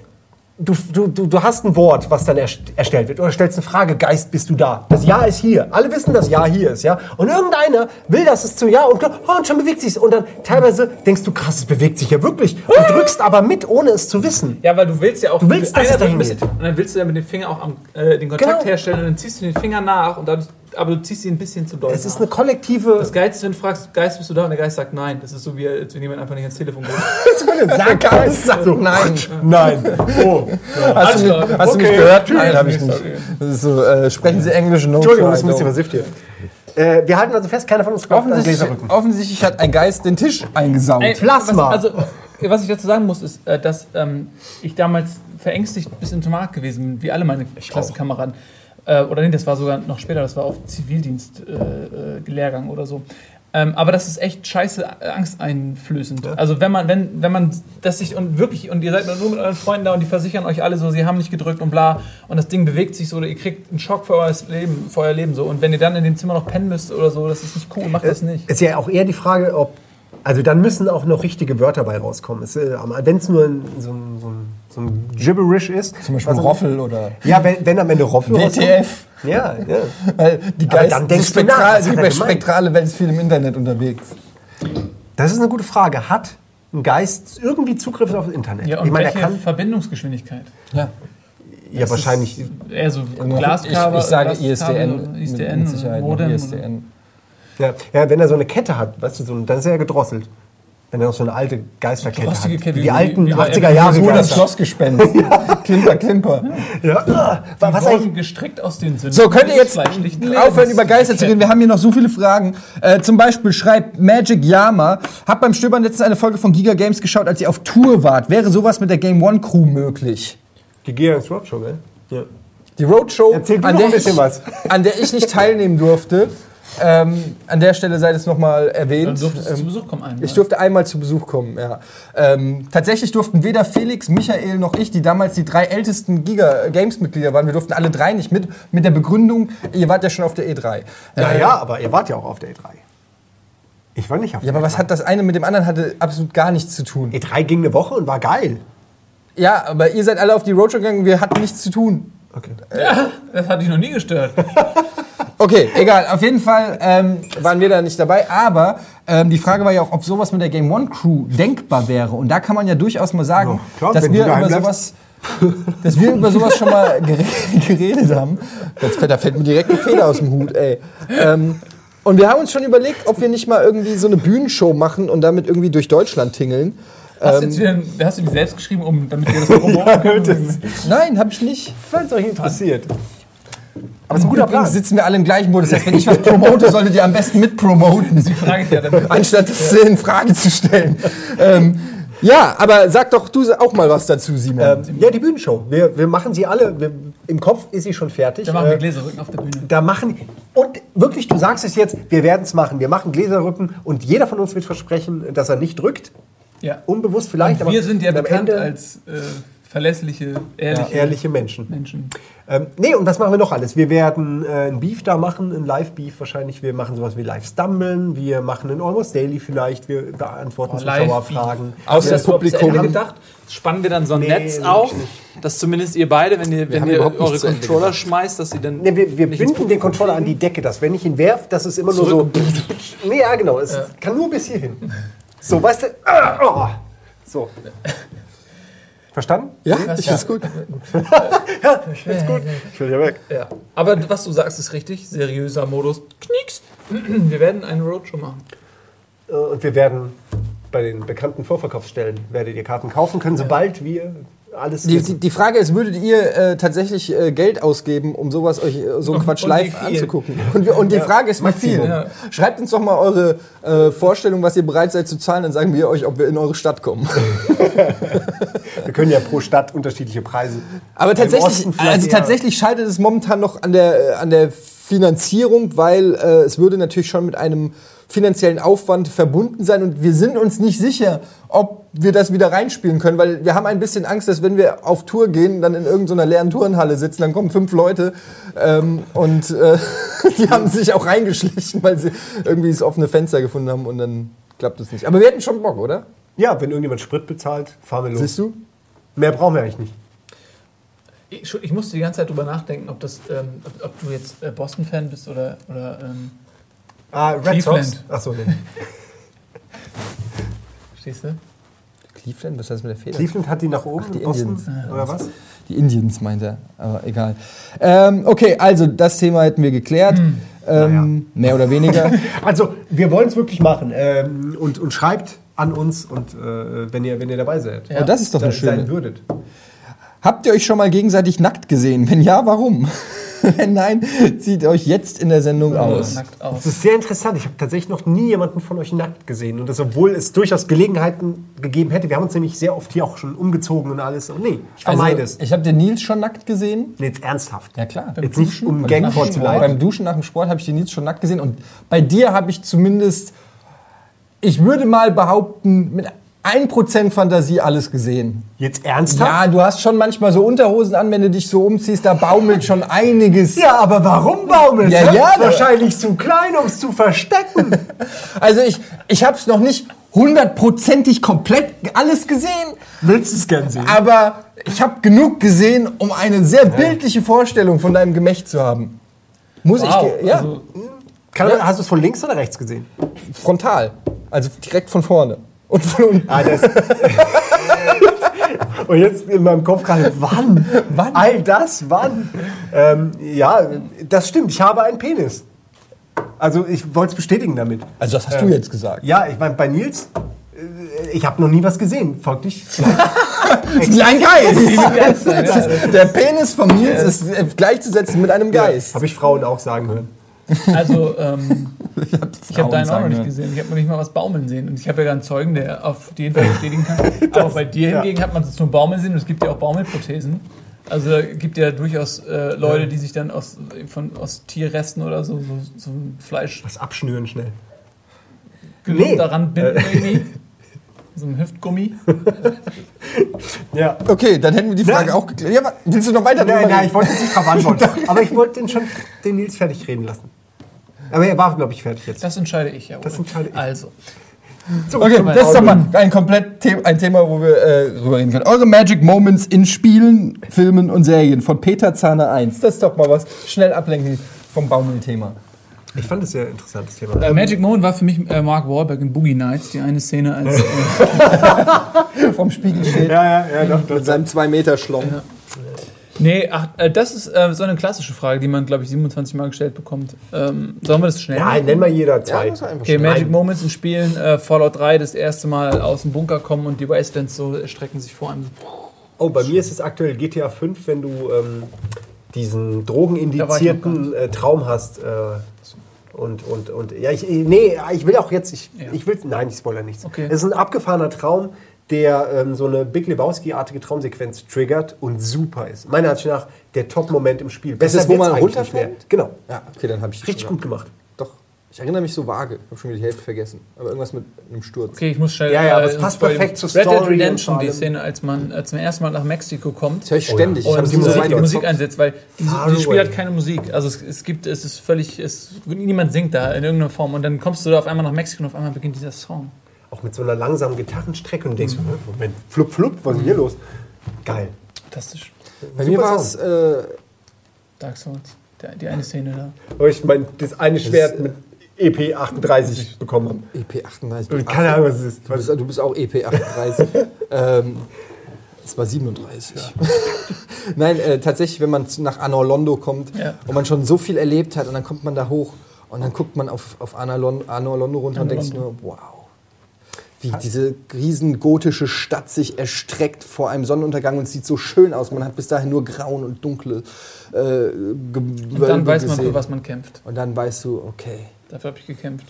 du, du, du, hast ein Wort, was dann erst- erstellt wird. Oder stellst eine Frage, Geist, bist du da? Das Ja ist hier. Alle wissen, dass Ja hier ist, ja? Und irgendeiner will, dass es zu Ja und, oh, und schon bewegt sich Und dann teilweise denkst du, krass, es bewegt sich ja wirklich. Und drückst aber mit, ohne es zu wissen. Ja, weil du willst ja auch. Du willst, dass es dahin bisschen- Und dann willst du ja mit dem Finger auch am, äh, den Kontakt Genau. herstellen und dann ziehst du den Finger nach und dann, aber du ziehst ihn ein bisschen zu doll. Es ist eine kollektive... das Geilste wenn du fragst, Geist, bist du da? Und der Geist sagt nein. Das ist so wie, als wenn jemand einfach nicht ans Telefon geht. Sag ganz, sag nein. Nein. Oh. Hast du mich, klar. hast du mich Okay. gehört? Tschüss. Nein, habe ich nicht. Das ist so, äh, sprechen Sie Englisch? No, Entschuldigung, das ist ein bisschen versifft hier. Äh, wir halten also fest, keiner von uns glaubt an Offensichtlich, offensichtlich hat ein Geist den Tisch eingesaugt. Ey, Plasma. Was, also, was ich dazu sagen muss, ist, äh, dass ähm, ich damals verängstigt bis zum Markt gewesen bin, wie alle meine Klassenkameraden. Äh, oder nee, das war sogar noch später, das war auf Zivildienst-Lehrgang äh, Lehrgang oder so. Ähm, aber das ist echt scheiße äh, angsteinflößend. Also wenn man, wenn, wenn man das sich und wirklich, und ihr seid nur mit euren Freunden da und die versichern euch alle so, sie haben nicht gedrückt und bla, und das Ding bewegt sich so, oder ihr kriegt einen Schock für euer Leben, für euer Leben so. Und wenn ihr dann in dem Zimmer noch pennen müsst oder so, das ist nicht cool, macht das nicht. Ist ja auch eher die Frage, ob. Also dann müssen auch noch richtige Wörter bei rauskommen. Wenn es nur ein, so, ein, so, ein, so ein Gibberish ist. Zum Beispiel also- Roffel oder Ja, wenn, wenn am Ende Roffel rauskommt. WTF. Ja, ja. (laughs) Weil die Geist, dann die, denkst du nach, Spektral, was die spektrale Welt ist viel im Internet unterwegs. Das ist eine gute Frage. Hat ein Geist irgendwie Zugriff auf das Internet? Ja, und ich meine, er welche kann. Verbindungsgeschwindigkeit? Ja. Ja, wahrscheinlich. Eher so Ich, Glaskabel. ich sage Glaskabel, ISDN, ISDN, mit, mit Sicherheit. noch Modem. ISDN. Ja, ja, wenn er so eine Kette hat, weißt du, so, dann ist er ja gedrosselt. Wenn er noch so eine alte Geisterkette hat. Kette, wie wie- die alten wie bei 80er Jahre So das. Schlossgespenst. (laughs) Klimper, Klimper. Ja. Ah, Was Was eigentlich? wurden gestrickt aus den Sünden. So, könnt ihr jetzt aufhören, über Geister zu reden? Wir haben hier noch so viele Fragen. Äh, zum Beispiel schreibt Magic Yama, hab beim Stöbern letztens eine Folge von Giga Games geschaut, als ihr auf Tour wart. Wäre sowas mit der Game One Crew möglich? Die Gears Roadshow, gell? Ja. Die Roadshow, an der, ich, was. an der ich nicht teilnehmen durfte, (laughs) Ähm, an der Stelle sei das nochmal Dann erwähnt. durftest du Ähm, zu Besuch kommen einmal. ich durfte einmal zu Besuch kommen, ja. Ähm, tatsächlich durften weder Felix, Michael noch ich, die damals die drei ältesten Giga-Games-Mitglieder waren, wir durften alle drei nicht mit, mit der Begründung, ihr wart ja schon auf der E3. Ja, Äh, ja, aber ihr wart ja auch auf der E3. Ich war nicht auf Ja, der aber was E3. hat das eine mit dem anderen hatte absolut gar nichts zu tun. E3 ging eine Woche und war geil. Ja, aber ihr seid alle auf die Roadshow gegangen, wir hatten nichts zu tun. Okay. das hat dich noch nie gestört. (laughs) Okay, egal. Auf jeden Fall ähm, waren wir da nicht dabei. Aber ähm, die Frage war ja auch, ob sowas mit der Game One Crew denkbar wäre. Und da kann man ja durchaus mal sagen, Ja, klar, dass wir über bleibst. sowas, dass wir über sowas schon mal (laughs) gere geredet haben. Jetzt fällt, da fällt mir direkt ein Fehler aus dem Hut, ey. Ähm, und wir haben uns schon überlegt, ob wir nicht mal irgendwie so eine Bühnenshow machen und damit irgendwie durch Deutschland tingeln. Hast, du Ähm, jetzt wieder, hast du die selbst geschrieben, um, damit wir das promoten (laughs) können? Nein, habe ich nicht. Falls es euch interessiert. Aber es ist ein guter Übrigens Plan. sitzen wir alle im gleichen Boot. Das heißt, wenn ich was promote, solltet ihr am besten mitpromoten. Frage ich ja dann. anstatt das in Frage zu stellen. ähm, ja, aber sag doch du auch mal was dazu, Simon. Ähm, ja, die Bühnenshow. Wir, wir machen sie alle. Wir, Im Kopf ist sie schon fertig. Da machen wir Äh, Gläserrücken auf der Bühne. Da machen und wirklich, du sagst es jetzt, wir werden es machen. Wir machen Gläserrücken und jeder von uns wird versprechen, dass er nicht drückt. Ja. Unbewusst vielleicht, Und wir sind ja bekannt Ende als äh, verlässliche, ehrliche ehrliche Menschen. Menschen. Ähm, nee, und was machen wir noch alles? Wir werden äh, ein Beef da machen, ein Live-Beef wahrscheinlich. Wir machen sowas wie Live-Stummeln. Wir machen ein Almost Daily vielleicht. Wir beantworten Oh, Zuschauerfragen. Aus dem Publikum. gedacht? Spannen wir dann so ein Nee, Netz auf, dass zumindest ihr beide, wenn ihr, wenn ihr eure Controller schmeißt, dass sie dann. Nee, wir wir binden den Controller an die Decke, dass wenn ich ihn werf, dass es immer nur so. Nee, ja, genau. Es kann nur bis hierhin. (laughs) So, weißt du? Ah, oh. So. Verstanden? ja, ich find's gut. (laughs) Ja, ich find's gut. (laughs) Ich will ja weg. Ja. Aber was du sagst, ist richtig. Seriöser Modus. Knicks. (clears throat) Wir werden eine Roadshow machen. Äh, Und wir werden bei den bekannten Vorverkaufsstellen werdet ihr Karten kaufen können, sobald wir alles Die, die, die Frage ist, würdet ihr äh, tatsächlich äh, Geld ausgeben, um sowas euch äh, so (laughs) einen Quatsch und live anzugucken? Und, wir, und die Frage ist, wie viel? Ja. Schreibt uns doch mal eure äh, Vorstellung, was ihr bereit seid zu zahlen, dann sagen wir euch, ob wir in eure Stadt kommen. (laughs) Wir können ja pro Stadt unterschiedliche Preise. Aber tatsächlich, also tatsächlich scheitert es momentan noch an der, äh, an der Finanzierung, weil äh, es würde natürlich schon mit einem finanziellen Aufwand verbunden sein und wir sind uns nicht sicher, ob wir das wieder reinspielen können, weil wir haben ein bisschen Angst, dass wenn wir auf Tour gehen, dann in irgendeiner leeren Turnhalle sitzen, dann kommen fünf Leute ähm, und äh, (laughs) die haben sich auch reingeschlichen, weil sie irgendwie das offene Fenster gefunden haben und dann klappt es nicht. Aber wir hätten schon Bock, oder? Ja, wenn irgendjemand Sprit bezahlt, fahren wir los. Siehst du? Mehr brauchen wir eigentlich nicht. Ich, ich musste die ganze Zeit drüber nachdenken, ob, das, ähm, ob, ob du jetzt äh, Boston-Fan bist oder, oder ähm, Ah, Red Cleveland. Sox. Achso, nee. (laughs) verstehst du? Cleveland, was heißt mit der Feder? Cleveland hat die nach oben, die Boston, Indians. oder was? Die Indians meint er, aber egal. Ähm, okay, also das Thema hätten wir geklärt. Ähm, Mehr oder weniger. (laughs) Also, wir wollen es wirklich machen. Ähm, und, und schreibt an uns, und, äh, wenn, ihr, wenn ihr dabei seid. Ja. Oh, das ist doch eine sein schöne. würdet. Habt ihr euch schon mal gegenseitig nackt gesehen? Wenn ja, warum? Wenn (laughs) nein, zieht euch jetzt in der Sendung aus. Nackt aus. Das ist sehr interessant. Ich habe tatsächlich noch nie jemanden von euch nackt gesehen. Und das, obwohl es durchaus Gelegenheiten gegeben hätte. Wir haben uns nämlich sehr oft hier auch schon umgezogen und alles. Und nee, ich vermeide Also, es. ich habe den Nils schon nackt gesehen. Nee, jetzt ernsthaft. Ja klar. Jetzt nicht, um Beim Gang Duschen- vorzuleiten. Beim Duschen nach dem Sport habe ich den Nils schon nackt gesehen. Und bei dir habe ich zumindest, ich würde mal behaupten, mit 1% Fantasie alles gesehen. Jetzt ernsthaft? Ja, du hast schon manchmal so Unterhosen an, wenn du dich so umziehst, da baumelt schon einiges. Ja, aber warum baumeln? Ja, ja, da- Wahrscheinlich zu klein, um es zu verstecken. (laughs) Also ich, ich habe es noch nicht hundertprozentig komplett alles gesehen, Willst du es gern sehen? aber ich habe genug gesehen, um eine sehr bildliche Vorstellung von deinem Gemächt zu haben. Muss Wow, ich, ja, also, Kann, Hast du es von links oder rechts gesehen? frontal, also direkt von vorne. Und von unten. Ah, das (laughs) Und jetzt in meinem Kopf gerade, wann? Wann? All das, wann? Ähm, ja, das stimmt. Ich habe einen Penis. Also ich wollte es bestätigen damit. Also das hast du jetzt gesagt. Ja, ich meine, bei Nils, äh, ich habe noch nie was gesehen. Folglich. Wie (laughs) ein Geist. (laughs) Der Penis von Nils ist äh, gleichzusetzen mit einem Geist. Habe ich Frauen auch sagen hören. Also (laughs) ähm, ich habe Frauen deinen auch noch nicht gesehen. Ich habe noch nicht mal was baumeln sehen. Und ich habe ja gar einen Zeugen, der auf jeden Fall bestätigen kann. (laughs) Aber bei dir ja. hingegen hat man es nur baumeln sehen und es gibt ja auch Baumelprothesen. Also es gibt ja durchaus äh, Leute, die sich dann aus, von, aus Tierresten oder so, so, so ein Fleisch Was abschnüren schnell. gelungen Nee. daran binden irgendwie. (laughs) So ein Hüftgummi. Ja. Okay, dann hätten wir die Frage Nein. auch geklärt. Ja, willst du noch weiter Nein, nein, ich wollte jetzt nicht drauf antworten. Aber ich wollte den schon den Nils fertig reden lassen. Aber er war, glaube ich, fertig jetzt. Das entscheide ich ja. Das Ulrich. entscheide ich. Also, So, Okay, das ist doch mal ein komplett The ein Thema, wo wir äh, drüber reden können. Eure Magic Moments in Spielen, Filmen und Serien von Peter Zahner 1. Das ist doch mal was schnell ablenken vom Baumel-Thema. Ich fand es sehr interessantes Thema. äh, Magic Moment war für mich äh, Mark Wahlberg in Boogie Nights, die eine Szene als. (laughs) Äh, (laughs) Vom Spiegel steht Ja, ja, ja, doch, doch. mit seinem 2-Meter-Schlong. Nee, ach, äh, das ist äh, so eine klassische Frage, die man, glaube ich, 27 Mal gestellt bekommt. Ähm, sollen wir das schnell? Ja, machen? nenn mal jeder Ja, zwei. einfach Okay, schnell. Magic Moments in Spielen, äh, Fallout 3, das erste Mal aus dem Bunker kommen und die Wastelands so erstrecken sich vor einem. Oh, bei mir ist es aktuell GTA 5, wenn du ähm, diesen drogenindizierten äh, Traum hast. Äh, und, und, und, ja, ich, nee, ich will auch jetzt, ich, Ja. ich will, nein, ich spoiler nichts. Okay. Es ist ein abgefahrener Traum, der ähm, so eine Big Lebowski-artige Traumsequenz triggert und super ist. Meiner Ansicht nach der Top-Moment im Spiel. Besser das, wo wird's man runterfällt? Genau. Ja, okay, dann habe ich Richtig gut gemacht. Doch. Ich erinnere mich so vage. Ich habe schon wieder die Hälfte vergessen. Aber irgendwas mit einem Sturz. Okay, ich muss schnell. Ja, ja, aber es äh, passt spoilern. perfekt zur Red Dead Redemption, die Szene, als man äh, zum ersten Mal nach Mexiko kommt. Das höre ich ständig. Ich Und habe die die Musik, einsetzt, weil dieses, Spiel hat keine Musik. Also es, es gibt, es ist völlig, es, niemand singt da in irgendeiner Form. Und dann kommst du da auf einmal nach Mexiko und auf einmal beginnt dieser Song. Auch mit so einer langsamen Gitarrenstrecke und denkst, Moment, flup, flup, was ist hier los? Geil. Fantastisch. Bei mir Super war es äh, Dark Souls. Der, die eine Szene da. Wo ich mein, das eine Schwert mit EP 38 bekommen habe. EP38. Keine Ahnung, was es ist. Du bist, du bist auch EP38. (laughs) ähm, das war 37. (laughs) Nein, äh, tatsächlich, wenn man nach Anorlondo kommt Ja. und man schon so viel erlebt hat und dann kommt man da hoch und dann guckt man auf, auf Anorlon- Anorlondo runter und denkt sich nur, wow. Wie diese riesen gotische Stadt sich erstreckt vor einem Sonnenuntergang und sieht so schön aus. Man hat bis dahin nur grauen und dunkle äh, Gewölbe Und dann weiß man, gesehen. für was man kämpft. Und dann weißt du, okay. Dafür habe ich gekämpft.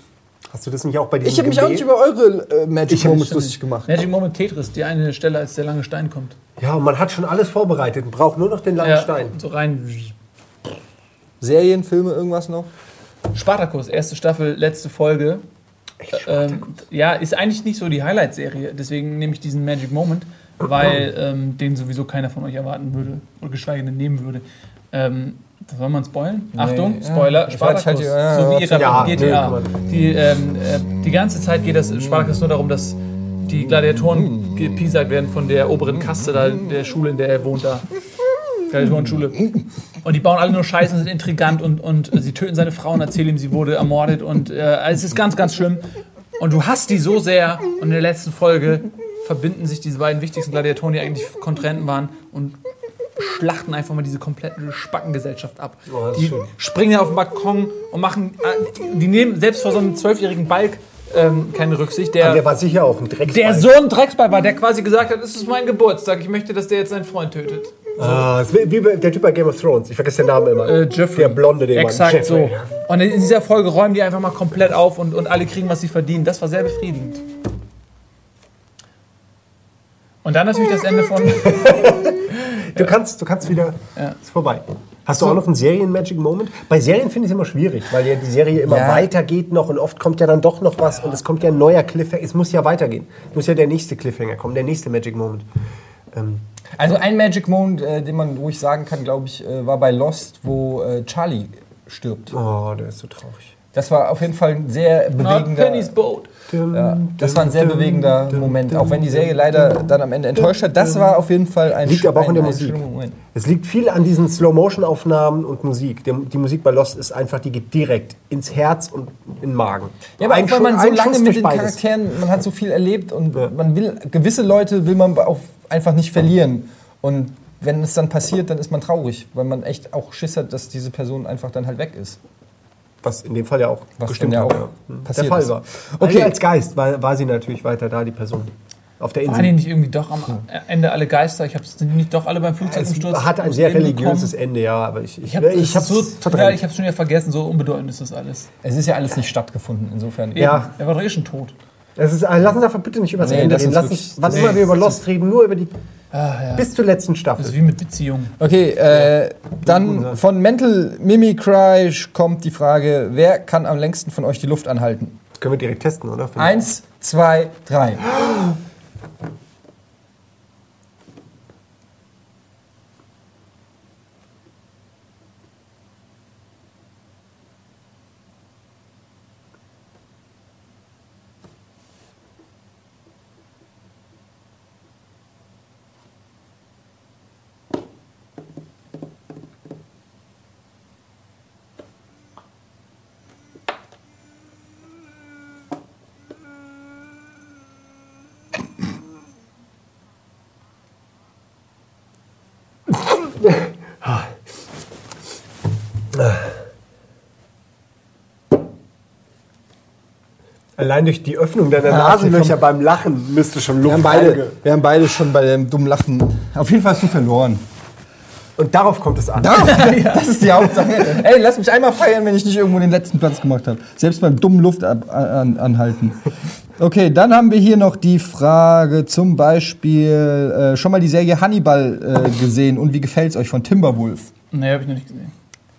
Hast du das nicht auch bei diesem Ich habe mich auch nicht über eure äh, Magic Moments lustig gemacht. Magic Moment Tetris, die eine Stelle, als der lange Stein kommt. Ja, und man hat schon alles vorbereitet und braucht nur noch den langen Stein. So rein. Serien, Filme, irgendwas noch? Spartacus, erste Staffel, letzte Folge. Ähm, ja, ist eigentlich nicht so die Highlight-Serie. Deswegen nehme ich diesen Magic Moment, weil ähm, den sowieso keiner von euch erwarten würde. Oder geschweige denn nehmen würde. Ähm, soll man spoilen? Achtung, ja. Spoiler, Ich Spartacus. halt- ja, so wie ja, ihr ja, GTA. nö, die, ähm, äh, die ganze Zeit geht das Spartacus nur darum, dass die Gladiatoren gepiesackt werden von der oberen Kaste da, der Schule, in der er wohnt da. Gladiatorenschule. Und die bauen alle nur Scheiße und sind intrigant und, und sie töten seine Frau und erzählen ihm, sie wurde ermordet. Und äh, es ist ganz, ganz schlimm. Und du hasst die so sehr. Und in der letzten Folge verbinden sich diese beiden wichtigsten Gladiatoren, die eigentlich Kontrahenten waren, und schlachten einfach mal diese komplette Spackengesellschaft ab. Oh, die schön. springen auf den Balkon und machen. äh, Die nehmen selbst vor so einem zwölfjährigen Balk ähm, keine Rücksicht. Aber der war sicher auch ein Drecksball. der so ein Drecksball war, der quasi gesagt hat, es ist mein Geburtstag, ich möchte, dass der jetzt seinen Freund tötet. Ah, ist wie der Typ bei Game of Thrones. Ich vergesse den Namen immer. Äh, Jeffrey. Der Blonde, den Exakt Mann. so. Und in dieser Folge räumen die einfach mal komplett auf und, und alle kriegen, was sie verdienen. Das war sehr befriedigend. Und dann natürlich das Ende von. (laughs) Du kannst, du kannst wieder. Ja. Ist vorbei. Hast du auch noch einen Serien-Magic-Moment? Bei Serien finde ich es immer schwierig, weil ja die Serie immer Ja. weitergeht noch und oft kommt ja dann doch noch was und es kommt ja ein neuer Cliffhanger. Es muss ja weitergehen. Es muss ja der nächste Cliffhanger kommen, der nächste Magic-Moment. Ähm, Also ein Magic Moment, äh, den man ruhig sagen kann, glaube ich, äh, war bei Lost, wo äh, Charlie stirbt. oh, der ist so traurig. Das war auf jeden Fall ein sehr Not bewegender. Penny's Boat. Ja, das war ein sehr bewegender Moment, auch wenn die Serie leider dann am Ende enttäuscht hat. Das war auf jeden Fall ein Liegt aber auch in der Musik. Es liegt viel an diesen Slow-Motion-Aufnahmen und Musik. Die Musik bei Lost ist einfach, die geht direkt ins Herz und in den Magen. Ja, aber auch weil man so lange mit den. Charakteren, man hat so viel erlebt und Ja. man will, gewisse Leute will man auch einfach nicht verlieren. Und wenn es dann passiert, dann ist man traurig, weil man echt auch Schiss hat, dass diese Person einfach dann halt weg ist. Was in dem Fall ja auch Was bestimmt ja hat, auch ja. Der passiert Fall ist. war. Okay. Okay. Als Geist war, war sie natürlich weiter da, die Person. Auf der Waren Insel. die nicht irgendwie doch am Ende alle Geister? Ich habe es nicht doch alle beim Flugzeugumsturz. Es hatte ein sehr religiöses bekommen? Ende, ja, aber ich, ich, Ich habe ich hab's so, ja, ich schon wieder vergessen, so unbedeutend ist das alles. Es ist ja alles nicht stattgefunden, insofern. Ja. Er war doch eh schon tot. Das ist, äh, lass uns einfach bitte nicht über das Nee, Ende das reden. Lass uns, wann das- immer wir über das Lost reden, nur über die Ah, ja. bis zur letzten Das Staffel. ist wie mit Beziehungen. Okay, äh, dann von Mental Mimicry kommt die Frage, wer kann am längsten von euch die Luft anhalten? Das können wir direkt testen, oder? Eins, zwei, drei. (gasps) Allein durch die Öffnung deiner Nasenlöcher beim Lachen müsste schon Wir Luft haben, beide, wir haben beide schon bei dem dummen Lachen. Auf jeden Fall hast du verloren. Und darauf kommt es an. (laughs) (laughs) Das ist die Hauptsache. Ey, lass mich einmal feiern, wenn ich nicht irgendwo den letzten Platz gemacht habe. Selbst beim dummen Luft ab, an, anhalten. Okay, dann haben wir hier noch die Frage zum Beispiel äh, schon mal die Serie Hannibal äh, gesehen und wie gefällt's euch von Timberwolf? Nee, habe ich noch nicht gesehen.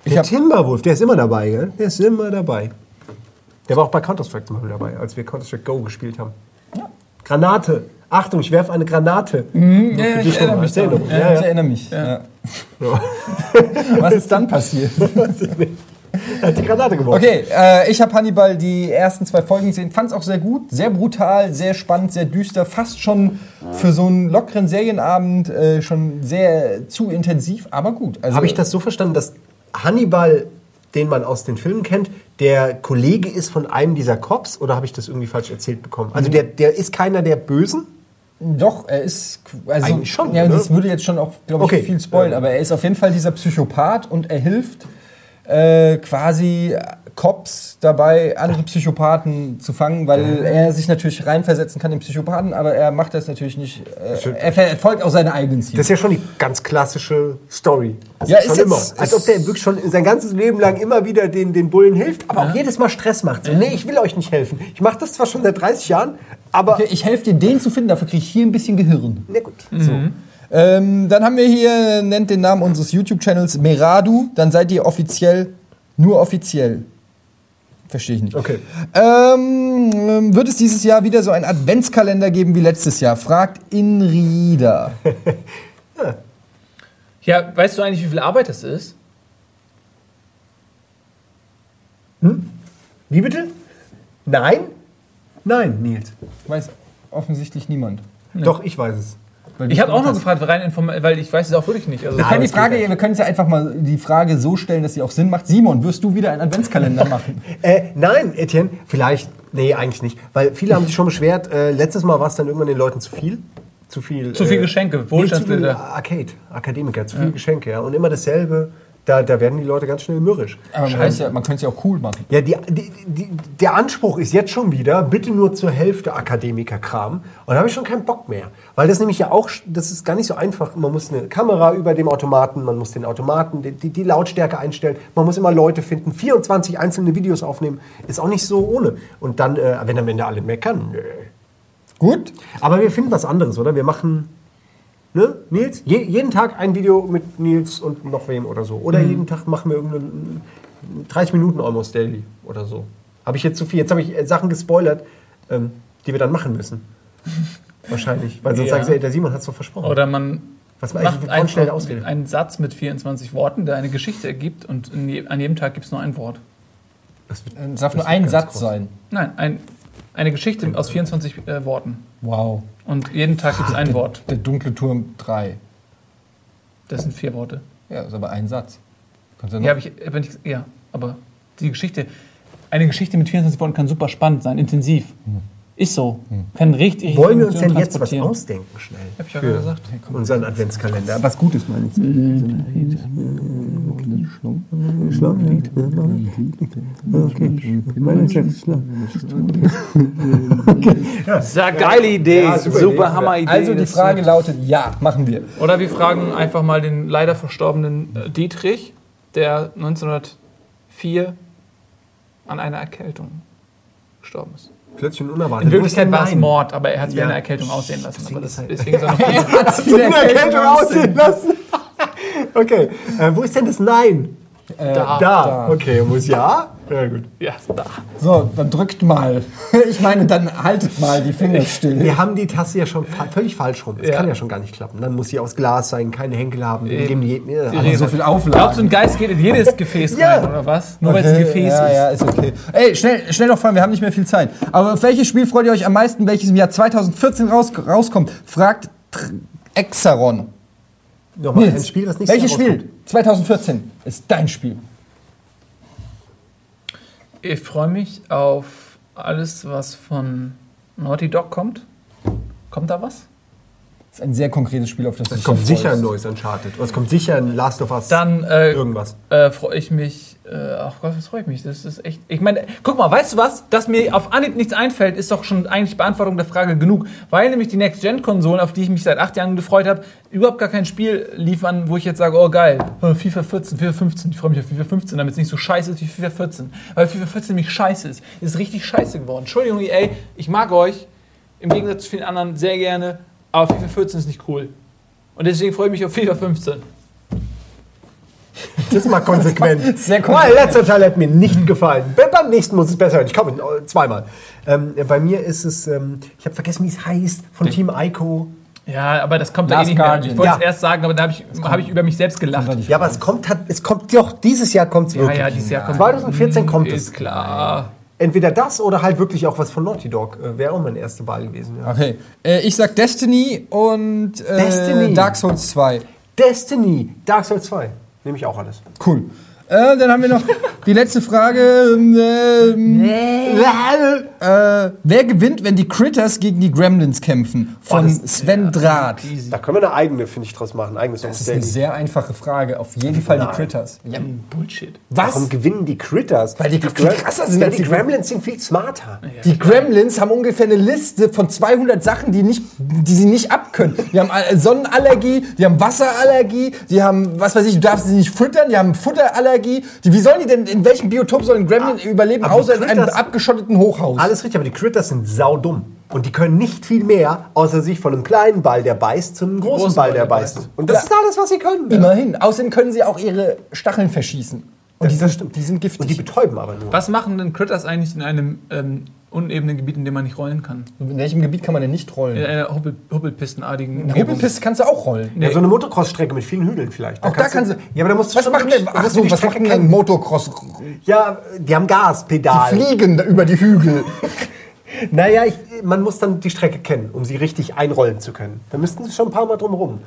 Ich Der Timberwolf, der ist immer dabei, gell? Der ist immer dabei. Der war auch bei Counter-Strike zum Beispiel dabei, als wir Counter-Strike Go gespielt haben. Granate. Achtung, ich werfe eine Granate. Mhm. Ja, ich erinnere mich daran. Ja, Ich ja. erinnere mich. Ja. Ja. (laughs) Was ist dann passiert? (laughs) Er hat die Granate geworfen. Okay, äh, ich habe Hannibal die ersten zwei Folgen gesehen, fand es auch sehr gut, sehr brutal, sehr spannend, sehr düster, fast schon für so einen lockeren Serienabend äh, schon sehr zu intensiv, aber gut. Also, Habe ich das so verstanden, dass Hannibal, den man aus den Filmen kennt, der Kollege ist von einem dieser Cops? Oder habe ich das irgendwie falsch erzählt bekommen? Also der, der ist keiner der Bösen? Doch, er ist also Eigentlich schon, Ja, ne? das würde jetzt schon auch, glaube ich, Okay. viel spoilen, Ja. aber er ist auf jeden Fall dieser Psychopath und er hilft äh, quasi Cops dabei, andere Psychopathen zu fangen, weil er sich natürlich reinversetzen kann in Psychopathen, aber er macht das natürlich nicht. Äh, er verfolgt auch seine eigenen Ziele. Das ist ja schon die ganz klassische Story. Das Ja, ist immer. jetzt- Als ob der wirklich schon sein ganzes Leben lang immer wieder den, den Bullen hilft, aber auch jedes Mal Stress macht. So, nee, ich will euch nicht helfen. Ich mache das zwar schon seit 30 Jahren, aber... Okay, ich helfe dir, den zu finden, dafür kriege ich hier ein bisschen Gehirn. Na gut. So. Ähm, dann haben wir hier, nennt den Namen unseres YouTube-Channels Meradu, dann seid ihr offiziell, nur offiziell. Verstehe ich nicht. Okay. Ähm, wird es dieses Jahr wieder so einen Adventskalender geben wie letztes Jahr? Fragt Inrida. (laughs) Ja, weißt du eigentlich, wie viel Arbeit das ist? Wie bitte? Nein? Nein, Nils. Weiß offensichtlich niemand. Doch, ich weiß es. Weil Ich habe auch noch gefragt, rein inform- weil ich weiß es auch wirklich nicht. Also, Wir können, die Frage, wir können es ja einfach mal die Frage so stellen, dass sie auch Sinn macht. Simon, wirst du wieder einen Adventskalender (laughs) machen? Äh, nein, Etienne, vielleicht, nee, eigentlich nicht. Weil viele haben sich schon beschwert, äh, letztes Mal war es dann irgendwann den Leuten zu viel. Zu viel, Zu viel äh, Geschenke, nee, Wohlstandsbilder. Arcade, Akademiker, zu viel Geschenke, ja. Und immer dasselbe, da, da werden die Leute ganz schnell mürrisch. Aber man, weiß ja, man könnte es ja auch cool machen. Ja, die, die, die, der Anspruch ist jetzt schon wieder, bitte nur zur Hälfte Akademiker-Kram. Und da habe ich schon keinen Bock mehr. Weil das nämlich ja auch, das ist gar nicht so einfach. Man muss eine Kamera über dem Automaten, man muss den Automaten, die, die, die Lautstärke einstellen, man muss immer Leute finden, 24 einzelne Videos aufnehmen, ist auch nicht so ohne. Und dann, äh, wenn am Ende alle meckern, nö. Gut? Aber wir finden was anderes, oder? Wir machen, ne, Nils? Je, jeden Tag ein Video mit Nils und noch wem oder so. Oder jeden Tag machen wir irgendeinen 30 Minuten Almost Daily oder so. Habe ich jetzt zu viel? Jetzt habe ich äh, Sachen gespoilert, ähm, die wir dann machen müssen. (laughs) Wahrscheinlich. Weil sonst Ja. sagen sie, ey, der Simon hat es doch versprochen. Oder man Was war macht eigentlich eine schnelle einfach Ausrede? einen Satz mit 24 Worten, der eine Geschichte ergibt und je, an jedem Tag gibt es nur ein Wort. Das wird- Es darf Das nur ein Satz groß. sein. Nein, ein, eine Geschichte aus 24 äh, Worten. Wow. Und jeden Tag gibt es ein Wort. Der dunkle Turm 3. Das sind vier Worte. Ja, ist aber ein Satz. Kannst du Ja, aber ich, ja, aber die Geschichte, eine Geschichte mit 24 Worten kann super spannend sein, intensiv. Ist so. Kann richtig Wollen wir uns denn jetzt was transportieren. ausdenken, schnell? Hab ich ja gesagt. Unseren Adventskalender. Was Gutes meine ich. Sehr geile Idee, Ja, super. Hammer Idee. Also die Frage lautet, ja, machen wir. Oder wir fragen einfach mal den leider verstorbenen äh, Dietrich, der 1904 an einer Erkältung gestorben ist. Plötzlich und unerwartet. In Wirklichkeit war es. Mord, aber er hat es wie Ja. eine Erkältung aussehen lassen. Aber das, halt- deswegen ist er noch (laughs) So eine Erkältung aussehen lassen. Okay, äh, wo ist denn das Nein? da. Da. Okay, muss ja. Ja, gut. Ja, da. So, dann drückt mal. (laughs) Ich meine, dann haltet mal die Finger still. Wir haben die Tasse ja schon fa völlig falsch rum. Das Ja. kann ja schon gar nicht klappen. Dann muss sie aus Glas sein, keine Henkel haben. Dann geben die, ja, Aber so viel Glaubst du, Auflagen. ein Geist geht in jedes (laughs) Gefäß Ja. rein, oder was? Nur weil es ein Gefäß ja, ist. Ja, ist okay. Ey, schnell, schnell noch fragen, wir haben nicht mehr viel Zeit. Aber auf welches Spiel freut ihr euch am meisten, welches im Jahr 2014 raus, rauskommt? Fragt Tr- Exaron. Nochmal ein Nils, Spiel, das nicht welches Spiel 2014 ist dein Spiel? Ich freue mich auf alles, was von Naughty Dog kommt. Kommt da was? Das ist ein sehr konkretes Spiel, auf das du Es dich kommt sicher ein neues Uncharted. Oder es kommt sicher ein Last of Us. Dann äh, irgendwas. äh, freue ich mich. Äh, ach Gott, was freue ich mich? Das ist echt. Ich meine, guck mal, weißt du was? Dass mir auf Anhieb nichts einfällt, ist doch schon eigentlich Beantwortung der Frage genug. Weil nämlich die Next-Gen-Konsolen, auf die ich mich seit acht Jahren gefreut habe, überhaupt gar kein Spiel liefern, wo ich jetzt sage, oh geil, äh, FIFA 14, FIFA 15, ich freue mich auf FIFA 15, damit es nicht so scheiße ist wie FIFA 14. Weil FIFA 14 nämlich scheiße ist. Ist richtig scheiße geworden. Entschuldigung, EA, ich mag euch, im Gegensatz zu vielen anderen, sehr gerne, aber FIFA 14 ist nicht cool. Und deswegen freue ich mich auf FIFA 15. Das ist mal konsequent. (laughs) Sehr Boah, konsequent. der letzte Teil hat mir nicht gefallen. Be- Beim nächsten muss es besser werden. Ich kaufe ihn äh, zweimal. Ähm, bei mir ist es, ähm, ich habe vergessen, wie es heißt, von Team Ico. Ja, aber das kommt da eh Last nicht mehr. Guardian. Ich wollte es Ja. erst sagen, aber da habe ich, hab ich über mich selbst gelacht. Ja, aber es kommt, hat, es kommt doch, dieses Jahr kommt es Ja, wirklich. ja, dieses Jahr kommt 2014 kommt Ist es. klar. Entweder das oder halt wirklich auch was von Naughty Dog. Äh, Wäre auch meine erste Wahl gewesen. Ja. Okay. Äh, ich sag Destiny und äh, Destiny. Dark Souls 2. Destiny, Dark Souls 2. Nehme ich auch alles. Cool. Äh, dann haben wir noch die letzte Frage. Ähm, äh, wer gewinnt, wenn die Critters gegen die Gremlins kämpfen? Von Oh, Sven Draht. Da können wir eine eigene, finde ich, draus machen. Ein eigenes Das ist eine sehr einfache Frage. Auf jeden Fall die. Critters. Ja, Bullshit. Warum was? gewinnen die Critters? Weil die viel Gra- krasser sind Ja, als die die Gremlins sind viel smarter. Die Gremlins haben ungefähr eine Liste von 200 Sachen, die, nicht, die sie nicht abkönnen. Die haben Sonnenallergie, die haben Wasserallergie, die haben, was weiß ich, du darfst sie nicht füttern, die haben Futterallergie. Die, wie sollen die denn, in welchem Biotop sollen Gremlin überleben, aber die außer in einem abgeschotteten Hochhaus? Alles richtig, aber die Critters sind saudumm. Und die können nicht viel mehr, außer sich von einem kleinen Ball, der beißt, zu einem großen, Ball, der beißt. Und das Ja. ist alles, was sie können. Immerhin. Außerdem können sie auch ihre Stacheln verschießen. Und die, Das sind, stimmt. die sind giftig. Und die betäuben aber nur. Was machen denn Critters eigentlich in einem ähm, unebenen Gebiet, in dem man nicht rollen kann? in welchem Gebiet kann man denn nicht rollen? In einer Hubbel, Hubbelpistenartigen Eine Hobelpiste kannst du auch rollen. Ja, so eine Motocross-Strecke mit vielen Hügeln vielleicht. Auch da kannst du. Ja, aber da musst du was schon machen denn, da ach so, die was machen denn kennen. Motocross? Ja, die haben Gas, Pedal. Fliegen über die Hügel. (laughs) Naja, ich, man muss dann die Strecke kennen, um sie richtig einrollen zu können. Da müssten sie schon ein paar Mal drum rum.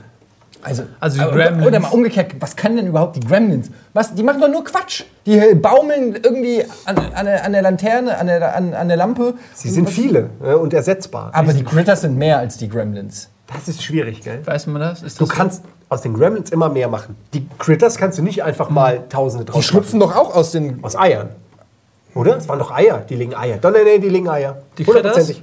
Also, Also die Gremlins. Oder mal umgekehrt, was kann denn überhaupt die Gremlins? Was, die machen doch nur Quatsch. Die baumeln irgendwie an, an, der- an der Lanterne, an der, an, an der Lampe. Sie sind viele äh, und ersetzbar. Aber die Critters sind mehr als die Gremlins. das ist schwierig, gell? Weiß man das? Ist Du das kannst aus den Gremlins immer mehr machen. Die Critters kannst du nicht einfach mal Tausende drauf Die schlüpfen doch auch aus den. Aus Eiern. Oder? Es waren doch Eier, die legen Eier. Doch, nee, nee, die legen Eier. Die Hundertprozentig.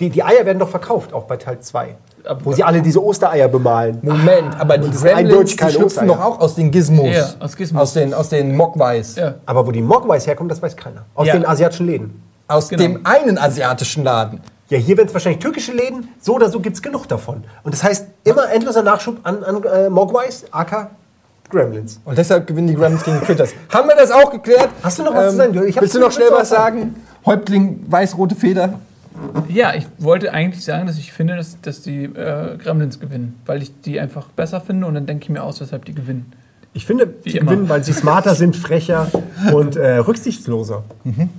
Die, die Eier werden doch verkauft, auch bei Teil 2. Aber- Wo sie alle diese Ostereier bemalen. Moment, aber die Gremlins, die schlüpfen Ostereier. doch auch aus den Gizmos. Ja, aus Gizmos. Aus den, aus den Mogwais. Ja. Aber wo die Mogwais herkommen, das weiß keiner. Aus Ja. den asiatischen Läden. Aus Genau. dem einen asiatischen Laden. Ja, hier werden es wahrscheinlich türkische Läden. So oder so gibt es genug davon. Und das heißt, immer endloser Nachschub an, an äh, Mogwais, aka Gremlins. Und deshalb gewinnen die Gremlins gegen die Critters. (laughs) Haben wir das auch geklärt? Ähm, Hast du noch was zu sagen? Ich hab's willst du noch schnell was sagen? Häuptling, weiß-rote Feder. Ja, ich wollte eigentlich sagen, dass ich finde, dass, dass die äh, Gremlins gewinnen, weil ich die einfach besser finde und dann denke ich mir aus, weshalb die gewinnen. Ich finde, Wie die immer. gewinnen, weil sie smarter sind, frecher (laughs) und äh, rücksichtsloser.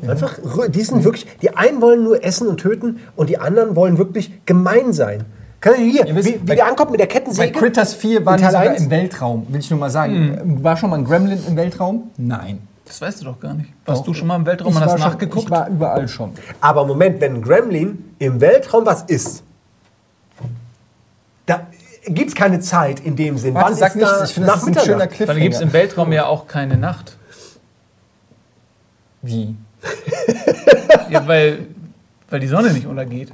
Einfach, rü- die sind wirklich, die einen wollen nur essen und töten und die anderen wollen wirklich gemein sein. Kann ich hier, Ihr wisst, wie, wie bei- der ankommt mit der Bei Kettensäge? Critters 4 waren In die sogar im Weltraum, will ich nur mal sagen. War schon mal ein Gremlin im Weltraum? Nein. Das weißt du doch gar nicht. Warst du schon mal im Weltraum und hast schon- nachgeguckt? Ich war überall schon. Aber Moment, wenn ein Gremlin im Weltraum was isst, da gibt es keine Zeit in dem Sinn. Warte, Wann sag ist nichts. da Ich finde, das ist ein schöner Dann gibt es im Weltraum ja auch keine Nacht. Wie? Ja, weil, weil die Sonne nicht untergeht.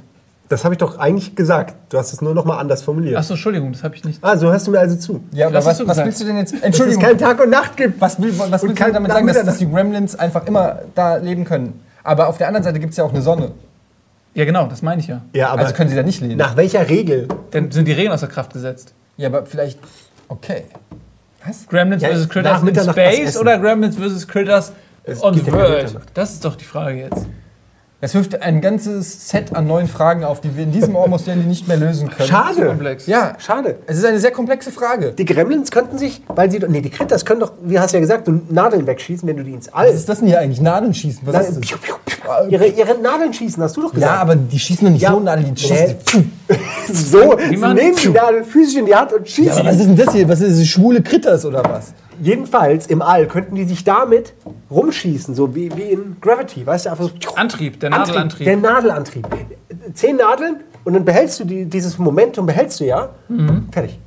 Das habe ich doch eigentlich gesagt. Du hast es nur noch mal anders formuliert. Achso, Entschuldigung, das habe ich nicht. Ah, so hörst du mir also zu. Ja, aber Was was, was willst du denn jetzt? Dass es Entschuldigung. keinen Tag und Nacht gibt. Was, will, was willst du kein damit sagen, dass, dass die Gremlins einfach immer da leben können? Aber auf der anderen Seite gibt es ja auch eine Sonne. Ja, genau, das meine ich ja. Ja, aber also können sie da nicht lehnen. nach welcher Regel? Dann sind die Regeln außer Kraft gesetzt. Ja, aber vielleicht. Okay. Gremlins Ja, vs. Critters in was Space oder Gremlins vs. Critters Es on the World? Das ist doch die Frage jetzt. Das wirft ein ganzes Set an neuen Fragen auf, die wir in diesem Almost Daily nicht mehr lösen können. Schade. Komplex. Ja, Schade. es ist eine sehr komplexe Frage. Die Gremlins könnten sich, weil sie, nee, die Critters können doch, wie hast du ja gesagt, du Nadeln wegschießen, wenn du die ins All. Was ist das denn hier eigentlich? Nadeln schießen? Was Na, ist das? piu, piu, piu. ihre, ihre Nadeln schießen, hast du doch Ja, gesagt. aber die schießen doch nicht Ja, so Nadeln. Die schießen. (laughs) so, sie machen nehmen die die Nadeln physisch in die Hand und Ja, schießen. aber was ist denn das hier? Was ist das? Schwule Critters oder was? Jedenfalls im All könnten die sich damit rumschießen, so wie, wie in Gravity, weißt du, einfach so. Antrieb, der Antrieb, Nadelantrieb. Der Nadelantrieb. Zehn Nadeln und dann behältst du die, dieses Momentum, behältst du ja. Fertig.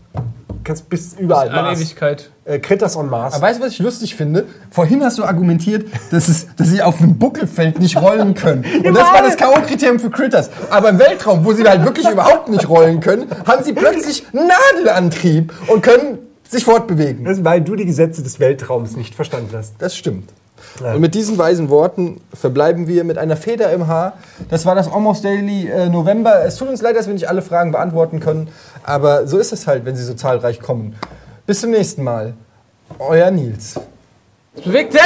Kannst bis überall. Alle Mars. Ewigkeit. Äh, Critters on Mars. Aber weißt du, was ich lustig finde? Vorhin hast du argumentiert, dass, es, dass sie auf einem Buckelfeld nicht rollen können. (laughs) Und das war das K.O.-Kriterium für Critters. Aber im Weltraum, wo sie halt wirklich (laughs) überhaupt nicht rollen können, haben sie plötzlich Nadelantrieb und können sich fortbewegen. das ist, weil du die Gesetze des Weltraums nicht verstanden hast. Das stimmt. Und mit diesen weisen Worten verbleiben wir mit einer Feder im Haar. Das war das Almost Daily äh, November. Es tut uns leid, dass wir nicht alle Fragen beantworten können, aber so ist es halt, wenn sie so zahlreich kommen. Bis zum nächsten Mal. Euer Nils. Beweg dich!